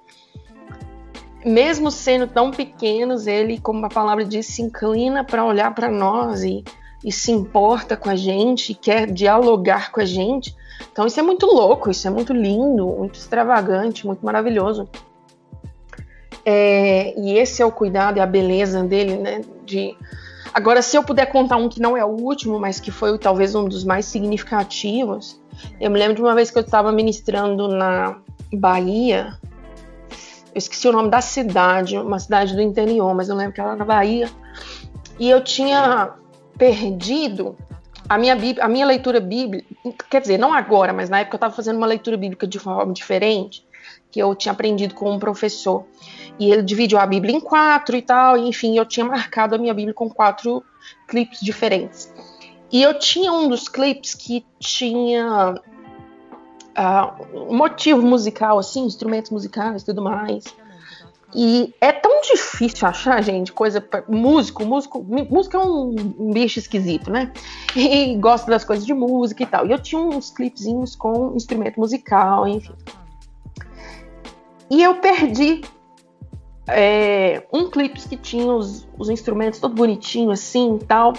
mesmo sendo tão pequenos, ele, como a palavra diz, se inclina para olhar para nós e, e, se importa com a gente, quer dialogar com a gente. Então isso é muito louco, isso é muito lindo, muito extravagante, muito maravilhoso. É, e esse é o cuidado e a beleza dele, né? De agora, se eu puder contar um que não é o último, mas que foi talvez um dos mais significativos, eu me lembro de uma vez que eu estava ministrando na Bahia eu esqueci o nome da cidade, uma cidade do interior, mas eu lembro que era na Bahia. E eu tinha perdido a minha, a minha leitura bíblica, quer dizer, não agora, mas na época eu estava fazendo uma leitura bíblica de forma diferente, que eu tinha aprendido com um professor. E ele dividiu a Bíblia em quatro e tal, e, enfim, eu tinha marcado a minha Bíblia com quatro clipes diferentes. E eu tinha um dos clipes que tinha uh, motivo musical, assim, instrumentos musicais e tudo mais. E é tão difícil achar, gente, coisa pra, músico, músico, música é um, bicho esquisito, né? E gosta das coisas de música e tal. E eu tinha uns clipezinhos com instrumento musical, enfim. E eu perdi é, um clipe que tinha os, os instrumentos todo bonitinho assim e tal.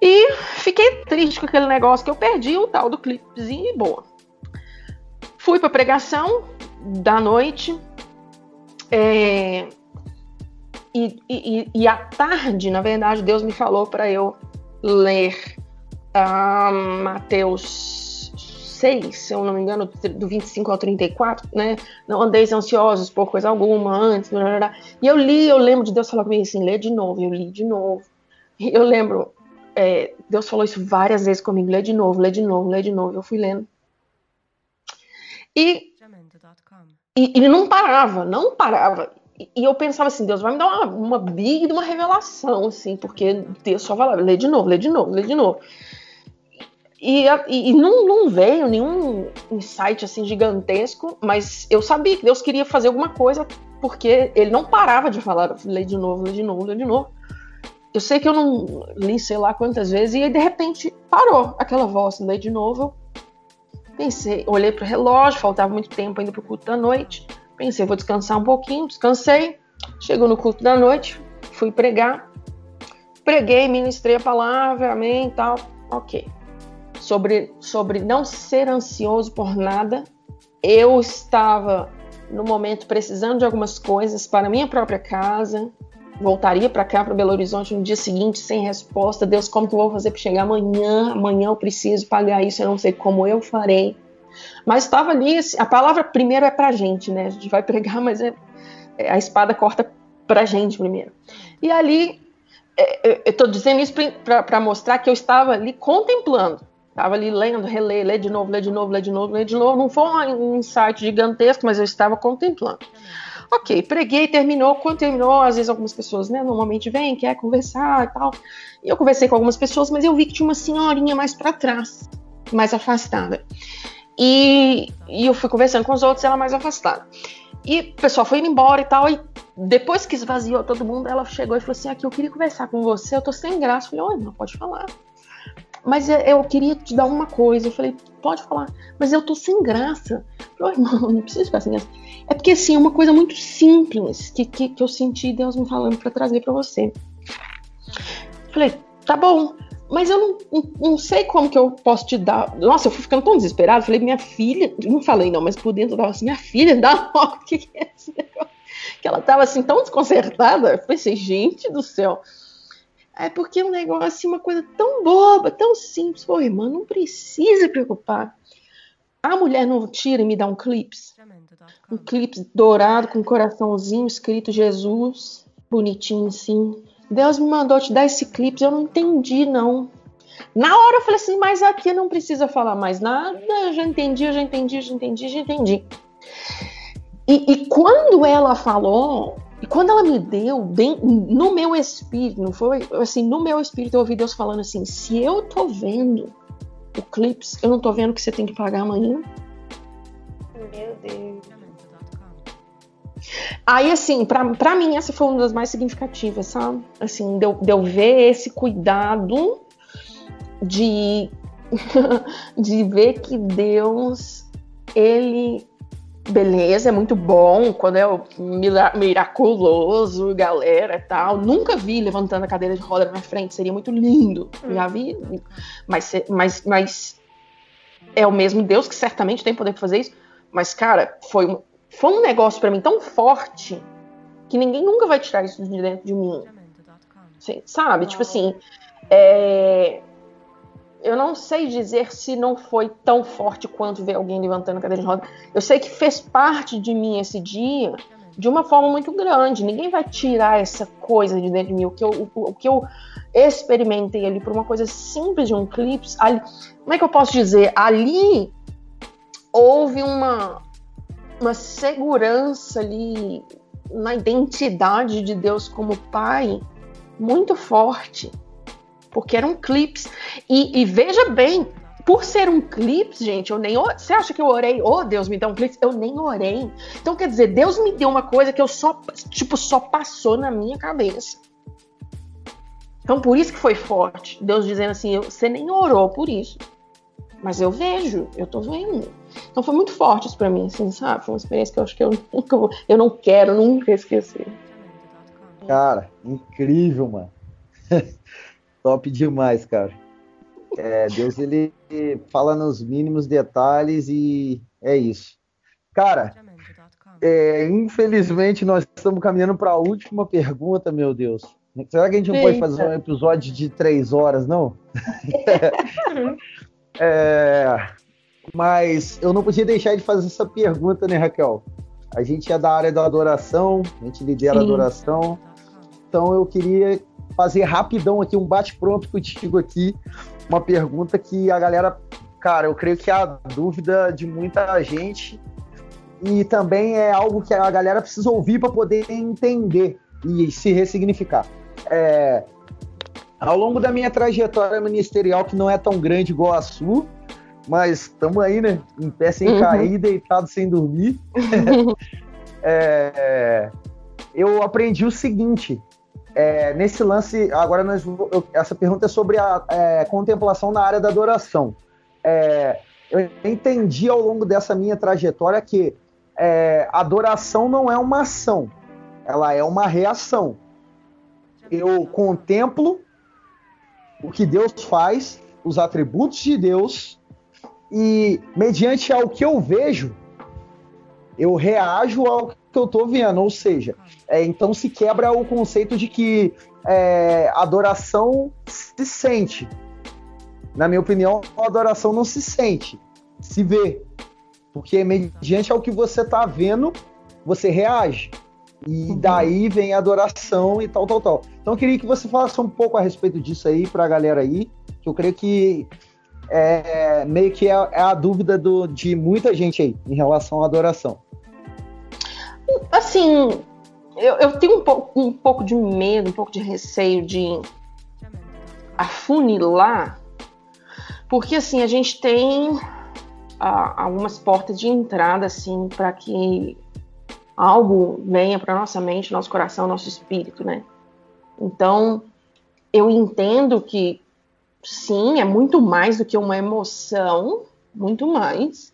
E fiquei triste com aquele negócio que eu perdi o tal do clipezinho e boa. Fui para pregação da noite. É, e, e, e, à tarde, na verdade, Deus me falou para eu ler uh, Mateus 6, se eu não me engano, do 25 ao 34, né? Não andeis ansiosos por coisa alguma antes. Blá, blá, blá. E eu li, eu lembro de Deus falar comigo assim: lê de novo. Eu li de novo. E eu lembro, é, Deus falou isso várias vezes comigo: lê de novo, lê de novo, lê de novo. Eu fui lendo. E, e ele não parava, não parava. E, e, eu pensava assim: Deus vai me dar uma, uma big uma revelação, assim, porque Deus só vai lá, lê de novo, lê de novo, lê de novo. E, e, não, não veio nenhum insight assim gigantesco, mas eu sabia que Deus queria fazer alguma coisa, porque ele não parava de falar, lê de novo, lê de novo, lê de novo. Eu sei que eu não li sei lá quantas vezes, e aí de repente parou aquela voz, lê de novo. Pensei, olhei para o relógio, faltava muito tempo ainda para o culto da noite. Pensei, vou descansar um pouquinho, descansei. Chegou no culto da noite, fui pregar. Preguei, ministrei a palavra, amém e tal. Ok. Sobre, sobre não ser ansioso por nada, eu estava no momento precisando de algumas coisas para minha própria casa, voltaria para cá, para Belo Horizonte, no dia seguinte, sem resposta. Deus, como que eu vou fazer para chegar amanhã? Amanhã eu preciso pagar isso, eu não sei como eu farei. Mas estava ali, assim, a palavra primeiro é para a gente, né? A gente vai pregar, mas é, é a espada corta para a gente primeiro. E ali, é, eu estou dizendo isso para mostrar que eu estava ali contemplando. Tava ali lendo, reler, ler de novo, ler de novo, ler de novo, ler de novo. Não foi um insight gigantesco, mas eu estava contemplando. Ok, preguei, terminou. Quando terminou, às vezes algumas pessoas, né, normalmente vêm, quer conversar e tal. E eu conversei com algumas pessoas, mas eu vi que tinha uma senhorinha mais para trás, mais afastada. E, e, eu fui conversando com os outros, ela mais afastada. E o pessoal foi indo embora e tal. E depois que esvaziou todo mundo, ela chegou e falou assim: Aqui, eu queria conversar com você, eu tô sem graça. Eu falei: Oi, não, pode falar. Mas eu queria te dar uma coisa. Eu falei: Pode falar. Mas eu tô sem graça. Eu falei: Irmão, não precisa ficar sem graça. É porque, assim, é uma coisa muito simples que, que, que eu senti Deus me falando para trazer para você. Eu falei: Tá bom. Mas eu não, não, não, sei como que eu posso te dar. Nossa, eu fui ficando tão desesperado. Falei, minha filha. Não falei, não, mas por dentro eu tava assim, minha filha, dá logo. O que, que é esse negócio? Que ela tava assim, tão desconcertada. Eu pensei, gente do céu. É porque é um negócio, uma coisa tão boba, tão simples. Pô, irmã, não precisa preocupar. A mulher não tira e me dá um clips. Um clips dourado com um coraçãozinho escrito Jesus, bonitinho assim Deus me mandou te dar esse clipe, eu não entendi, não. Na hora eu falei assim, mas aqui não precisa falar mais nada, eu já entendi, eu já entendi, eu já entendi, eu já entendi. E, e quando ela falou, e quando ela me deu, bem, no meu espírito, não foi assim, no meu espírito eu ouvi Deus falando assim: se eu tô vendo o clips, eu não tô vendo que você tem que pagar amanhã. Meu Deus. Aí, assim, para mim, essa foi uma das mais significativas, sabe? Assim, de eu, de eu ver esse cuidado de, de ver que Deus, ele. Beleza, é muito bom, quando é miraculoso, galera tal. Nunca vi levantando a cadeira de roda na minha frente, seria muito lindo. Hum. Já vi, mas, mas, mas é o mesmo Deus que certamente tem poder para fazer isso. Mas, cara, foi foi um negócio para mim tão forte que ninguém nunca vai tirar isso de dentro de mim. Sabe? Tipo assim, é... eu não sei dizer se não foi tão forte quanto ver alguém levantando a cadeira de roda. Eu sei que fez parte de mim esse dia de uma forma muito grande. Ninguém vai tirar essa coisa de dentro de mim. O que eu, o, o que eu experimentei ali por uma coisa simples de um clipe. Ali, como é que eu posso dizer? Ali houve uma, uma segurança ali na identidade de Deus como Pai muito forte, porque eram clipes. E, e veja bem, por ser um clipe, gente, eu nem. Você acha que eu orei? Oh, Deus, me dá um clipe? Eu nem orei. Então, quer dizer, Deus me deu uma coisa que eu só, tipo, só passou na minha cabeça. Então, por isso que foi forte. Deus dizendo assim: você nem orou por isso. Mas eu vejo, eu tô vendo. Então foi muito forte isso pra mim, assim, sabe? Foi uma experiência que eu acho que eu nunca vou, eu não quero nunca esquecer. Cara, incrível, mano. Top demais, cara. É, Deus, ele fala nos mínimos detalhes e é isso. Cara, é, infelizmente nós estamos caminhando para a última pergunta, meu Deus. Será que a gente não Eita. pode fazer um episódio de três horas, não? é, mas eu não podia deixar de fazer essa pergunta, né, Raquel? A gente é da área da adoração, a gente lidera a adoração. Então eu queria fazer rapidão aqui um bate-pronto contigo aqui, uma pergunta que a galera, cara, eu creio que é a dúvida de muita gente e também é algo que a galera precisa ouvir para poder entender e se ressignificar. É, ao longo da minha trajetória ministerial, que não é tão grande igual a sua, mas estamos aí, né? Em pé sem uhum. cair, deitado sem dormir. é, eu aprendi o seguinte: é, nesse lance, agora nós, eu, essa pergunta é sobre a é, contemplação na área da adoração. É, eu entendi ao longo dessa minha trajetória que é, adoração não é uma ação, ela é uma reação. Eu contemplo o que Deus faz, os atributos de Deus, e mediante ao que eu vejo, eu reajo ao que eu estou vendo. Ou seja, é, então se quebra o conceito de que é, adoração se sente. Na minha opinião, a adoração não se sente, se vê. Porque mediante ao que você está vendo, você reage. E uhum. daí vem a adoração e tal, tal, tal. Então eu queria que você falasse um pouco a respeito disso aí para a galera aí, que eu creio que é meio que é, é a dúvida do, de muita gente aí em relação à adoração. Assim, eu, eu tenho um pouco, um pouco de medo, um pouco de receio de afunilar, porque assim, a gente tem ah, algumas portas de entrada assim para que algo venha para nossa mente, nosso coração, nosso espírito, né? Então, eu entendo que sim, é muito mais do que uma emoção, muito mais.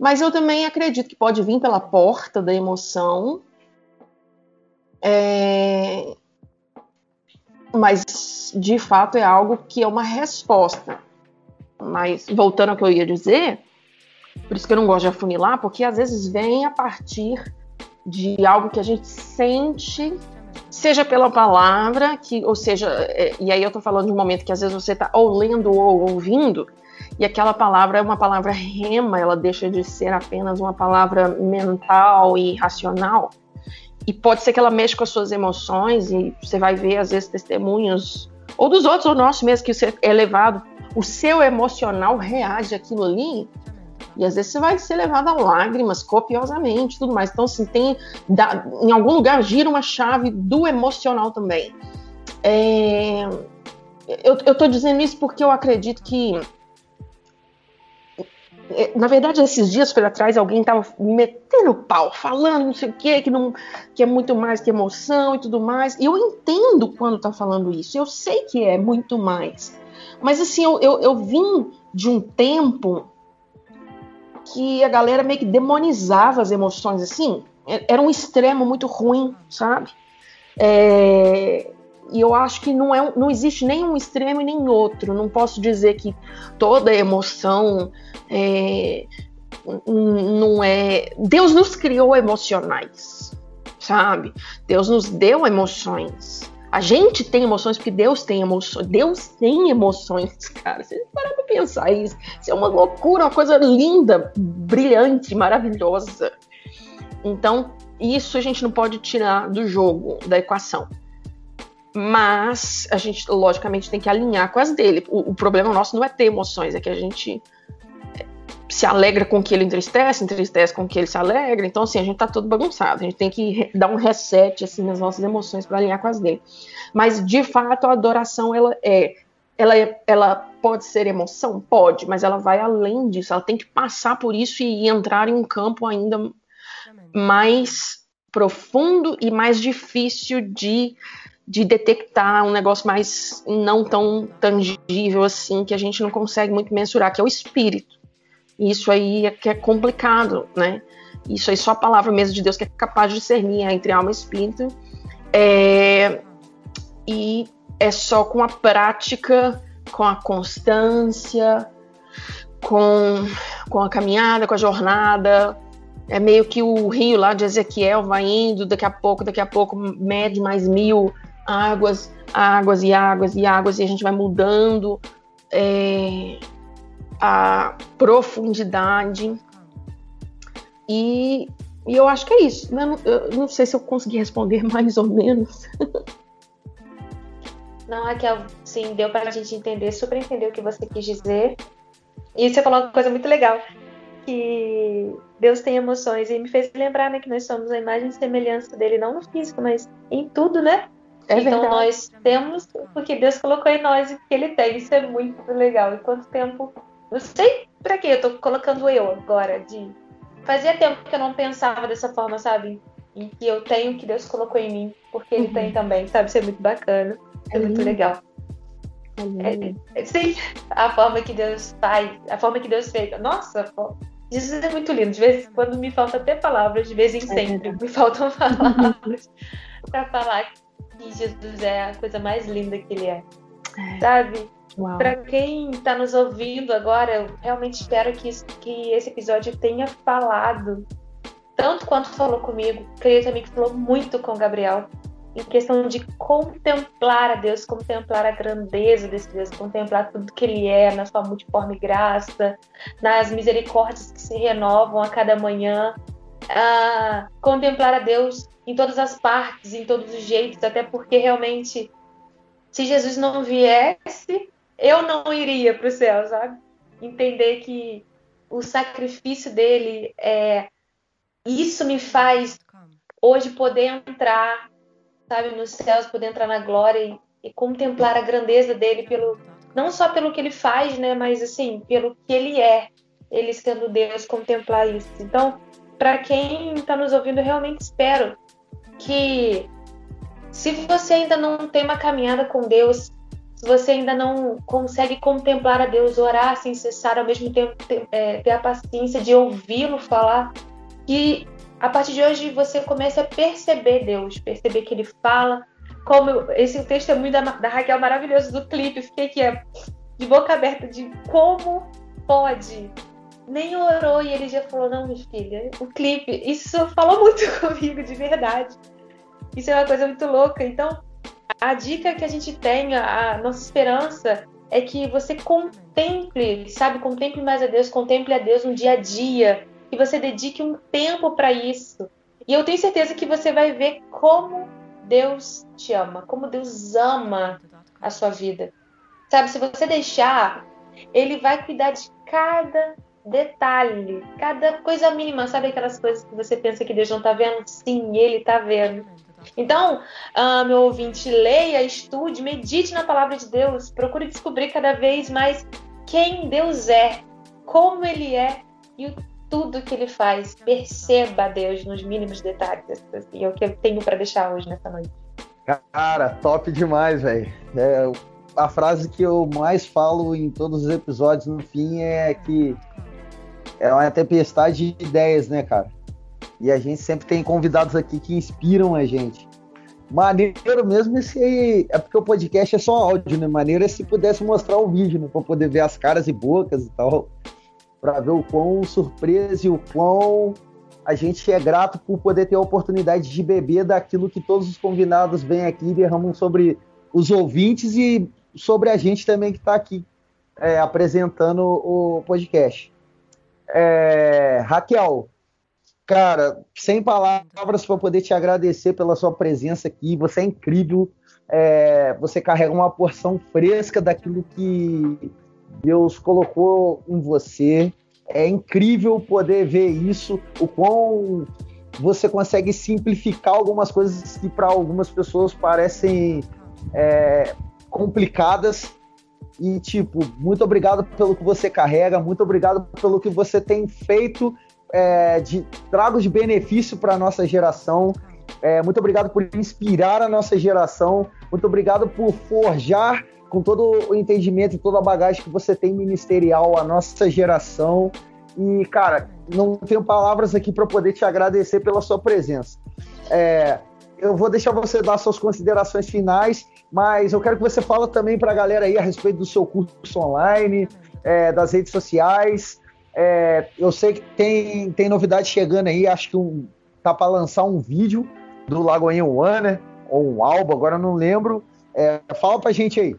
Mas eu também acredito que pode vir pela porta da emoção. É... Mas, de fato, é algo que é uma resposta. Mas, voltando ao que eu ia dizer, por isso que eu não gosto de afunilar, porque às vezes vem a partir de algo que a gente sente, seja pela palavra, que, ou seja, é, e aí eu estou falando de um momento que às vezes você está ou lendo ou ouvindo, e aquela palavra é uma palavra rema, ela deixa de ser apenas uma palavra mental e racional. E pode ser que ela mexa com as suas emoções, e você vai ver, às vezes, testemunhos, ou dos outros, ou nosso mesmo, que você é levado, o seu emocional reage àquilo ali, e às vezes você vai ser levado a lágrimas copiosamente tudo mais. Então, assim, tem. Dá, em algum lugar gira uma chave do emocional também. É, eu, eu dizendo isso porque eu acredito que. É, na verdade, esses dias para trás, alguém tava metendo pau, falando não sei o quê, que, não, que é muito mais que emoção e tudo mais. E eu entendo quando tá falando isso, eu sei que é muito mais. Mas assim, eu, eu, eu vim de um tempo que a galera meio que demonizava as emoções, assim. É, era um extremo muito ruim, sabe? É, e eu acho que não, é, não existe nem um extremo e nem outro. Não posso dizer que toda emoção é, não é. Deus nos criou emocionais, sabe? Deus nos deu emoções. A gente tem emoções porque Deus tem emoções. Deus tem emoções, cara. Você para pra pensar isso. Isso é uma loucura, uma coisa linda, brilhante, maravilhosa. Então, isso a gente não pode tirar do jogo, da equação. Mas a gente, logicamente, tem que alinhar com as dele. O, o problema nosso não é ter emoções, é que a gente se alegra com que ele entristece, entristece com que ele se alegra. Então, assim, a gente tá todo bagunçado. A gente tem que dar um reset, assim, nas nossas emoções para alinhar com as dele. Mas, de fato, a adoração, ela é, ela é, ela pode ser emoção? Pode, mas ela vai além disso. Ela tem que passar por isso e entrar em um campo ainda mais profundo e mais difícil de de detectar um negócio mais não tão tangível assim, que a gente não consegue muito mensurar, que é o espírito. Isso aí é que é complicado, né? Isso aí só a palavra mesmo de Deus que é capaz de discernir entre alma e espírito. É, e é só com a prática, com a constância, com, com a caminhada, com a jornada. É meio que o rio lá de Ezequiel vai indo, daqui a pouco, daqui a pouco mede mais mil águas, águas e águas e águas, e a gente vai mudando. É, a profundidade. E, e eu acho que é isso. Né? Eu não sei se eu consegui responder mais ou menos. Não, Raquel, sim, deu para a gente entender, super entender o que você quis dizer. E você falou uma coisa muito legal, que Deus tem emoções, e me fez lembrar né, que nós somos a imagem e semelhança dele, não no físico, mas em tudo, né? É então verdade. nós temos porque Deus colocou em nós e que ele tem. Isso é muito legal. E quanto tempo não sei pra que eu tô colocando eu agora de. Fazia tempo que eu não pensava dessa forma, sabe? Em que eu tenho que Deus colocou em mim, porque Ele uhum. tem também, sabe? Isso é muito bacana, é, é muito legal. É, é, sim, a forma que Deus faz, a forma que Deus fez. Nossa, isso é muito lindo. De vez em quando me falta até palavras, de vez em é sempre me faltam palavras para falar que Jesus é a coisa mais linda que Ele é. é. Sabe? Para quem está nos ouvindo agora, eu realmente espero que, que esse episódio tenha falado tanto quanto falou comigo. Creio também que falou muito com o Gabriel em questão de contemplar a Deus, contemplar a grandeza desse Deus, contemplar tudo que Ele é na sua multiforme graça, nas misericórdias que se renovam a cada manhã, a contemplar a Deus em todas as partes, em todos os jeitos, até porque realmente, se Jesus não viesse, eu não iria para o céu, sabe? Entender que o sacrifício dele é isso me faz hoje poder entrar, sabe, nos céus, poder entrar na glória e, e contemplar a grandeza dele pelo não só pelo que ele faz, né, mas assim, pelo que ele é, ele sendo Deus, contemplar isso. Então, para quem está nos ouvindo, realmente espero que se você ainda não tem uma caminhada com Deus, se você ainda não consegue contemplar a Deus, orar sem cessar, ao mesmo tempo ter, é, ter a paciência de ouvi-lo falar, que a partir de hoje você comece a perceber Deus, perceber que Ele fala. Como eu, esse testemunho da, da Raquel maravilhoso do clipe, fiquei aqui é, de boca aberta de como pode. Nem orou e ele já falou: Não, minha filha, o clipe. Isso falou muito comigo, de verdade. Isso é uma coisa muito louca. Então, a dica que a gente tem, a nossa esperança é que você contemple, sabe, contemple mais a Deus, contemple a Deus no dia a dia, que você dedique um tempo para isso. E eu tenho certeza que você vai ver como Deus te ama, como Deus ama a sua vida. Sabe, se você deixar, ele vai cuidar de cada detalhe, cada coisa mínima, sabe aquelas coisas que você pensa que Deus não está vendo? Sim, ele está vendo. Então, uh, meu ouvinte, leia, estude, medite na palavra de Deus, procure descobrir cada vez mais quem Deus é, como Ele é e tudo que Ele faz. Perceba Deus nos mínimos detalhes. Assim, é o que eu tenho para deixar hoje nessa noite. Cara, top demais, velho. É, a frase que eu mais falo em todos os episódios no fim é que é uma tempestade de ideias, né, cara? E a gente sempre tem convidados aqui que inspiram a gente. Maneiro mesmo esse. É porque o podcast é só áudio, né? Maneiro é se pudesse mostrar o vídeo, né? Pra poder ver as caras e bocas e tal. Pra ver o quão surpresa e o quão a gente é grato por poder ter a oportunidade de beber daquilo que todos os convidados vêm aqui e derramam sobre os ouvintes e sobre a gente também que está aqui é, apresentando o podcast. É, Raquel, Cara, sem palavras para poder te agradecer pela sua presença aqui. Você é incrível. É, você carrega uma porção fresca daquilo que Deus colocou em você. É incrível poder ver isso, o quão você consegue simplificar algumas coisas que para algumas pessoas parecem é, complicadas. E, tipo, muito obrigado pelo que você carrega, muito obrigado pelo que você tem feito é, de trago de benefício para a nossa geração. É, muito obrigado por inspirar a nossa geração. Muito obrigado por forjar com todo o entendimento e toda a bagagem que você tem ministerial a nossa geração. E, cara, não tenho palavras aqui para poder te agradecer pela sua presença. É, eu vou deixar você dar suas considerações finais, mas eu quero que você fale também para a galera aí a respeito do seu curso online, é, das redes sociais, é, eu sei que tem, tem novidade chegando aí, acho que um, tá para lançar um vídeo do Lagoinha One, né? Ou um álbum, agora não lembro. É, fala pra gente aí.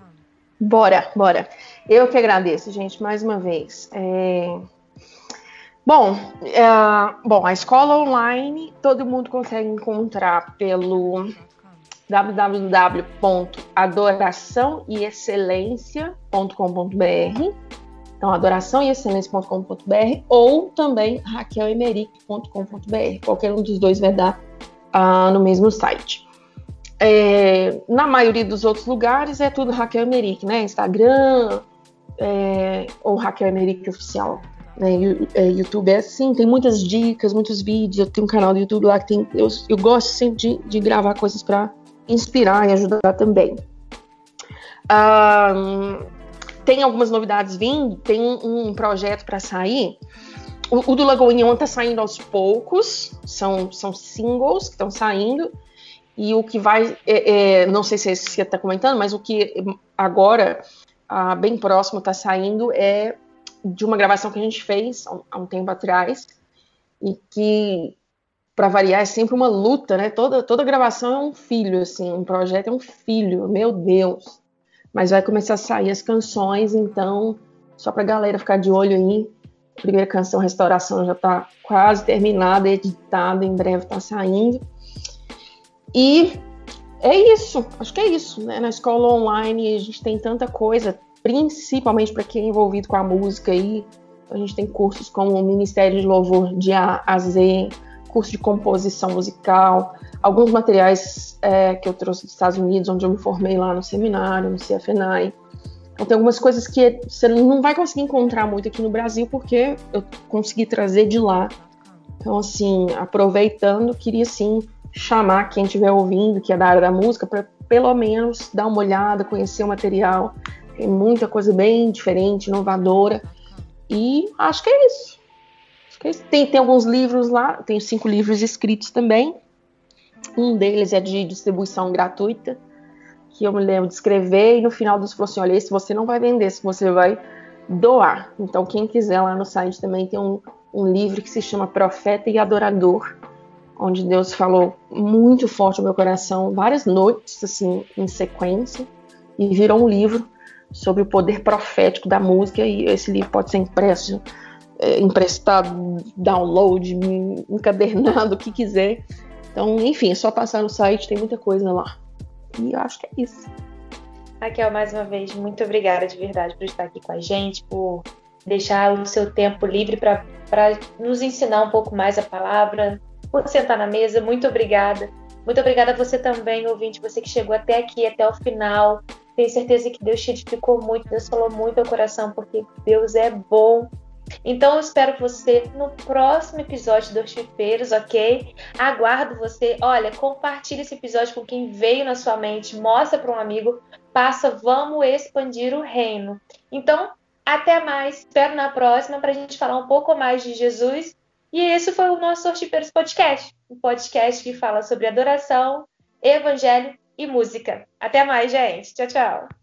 Bora, bora. Eu que agradeço, gente, mais uma vez. É... Bom, é... bom, a escola online todo mundo consegue encontrar pelo www.adoraçãoeexcelência.com.br então, adoração e excelência.com.br ou também raquelemeric.com.br. Qualquer um dos dois vai dar uh, no mesmo site. É, na maioria dos outros lugares é tudo Raquel Emerick, né? Instagram é, ou Raquel Emerick Oficial. Né? É, YouTube é assim, tem muitas dicas, muitos vídeos. Eu tenho um canal do YouTube lá que tem. Eu, eu gosto sempre de, de gravar coisas para inspirar e ajudar também. Um, tem algumas novidades vindo, tem um projeto para sair. O, o, do Lagoinha está saindo aos poucos, são, são singles que estão saindo. E o que vai, é, é, não sei se você está comentando, mas o que agora, ah, bem próximo, está saindo é de uma gravação que a gente fez há um, há um tempo atrás. E que, para variar, é sempre uma luta, né? Toda, toda gravação é um filho, assim, um projeto é um filho, meu Deus mas vai começar a sair as canções, então, só pra galera ficar de olho aí. A primeira canção, Restauração, já tá quase terminada, editada, em breve tá saindo. E é isso, acho que é isso, né? Na escola online a gente tem tanta coisa, principalmente para quem é envolvido com a música aí. A gente tem cursos como o Ministério de Louvor de A a Z, curso de composição musical, alguns materiais é, que eu trouxe dos Estados Unidos, onde eu me formei lá no seminário, no CFNAI. Então tem algumas coisas que você não vai conseguir encontrar muito aqui no Brasil, porque eu consegui trazer de lá. Então, assim, aproveitando, queria sim chamar quem estiver ouvindo, que é da área da música, para pelo menos dar uma olhada, conhecer o material. Tem muita coisa bem diferente, inovadora. E acho que é isso. Tem, tem alguns livros lá, tem cinco livros escritos também. Um deles é de distribuição gratuita, que eu me lembro de escrever, e no final dos falou assim: olha, esse você não vai vender, esse você vai doar. Então, quem quiser lá no site também tem um, um livro que se chama Profeta e Adorador onde Deus falou muito forte ao meu coração várias noites assim em sequência e virou um livro sobre o poder profético da música e esse livro pode ser impresso, é, emprestado, download, encadernado, o que quiser. Então, enfim, é só passar no site, tem muita coisa lá. E eu acho que é isso. Raquel, mais uma vez, muito obrigada de verdade por estar aqui com a gente, por deixar o seu tempo livre para nos ensinar um pouco mais a palavra, por sentar na mesa. Muito obrigada. Muito obrigada a você também, ouvinte, você que chegou até aqui, até o final. Tenho certeza que Deus te edificou muito, Deus falou muito ao coração, porque Deus é bom. Então eu espero você no próximo episódio dos Chipeiros, ok? Aguardo você. Olha, compartilhe esse episódio com quem veio na sua mente, mostra para um amigo, passa, vamos expandir o reino. Então, até mais. Espero na próxima para a gente falar um pouco mais de Jesus e esse foi o nosso Sortipeiros Podcast, um podcast que fala sobre adoração, evangelho e música. Até mais, gente. Tchau, tchau.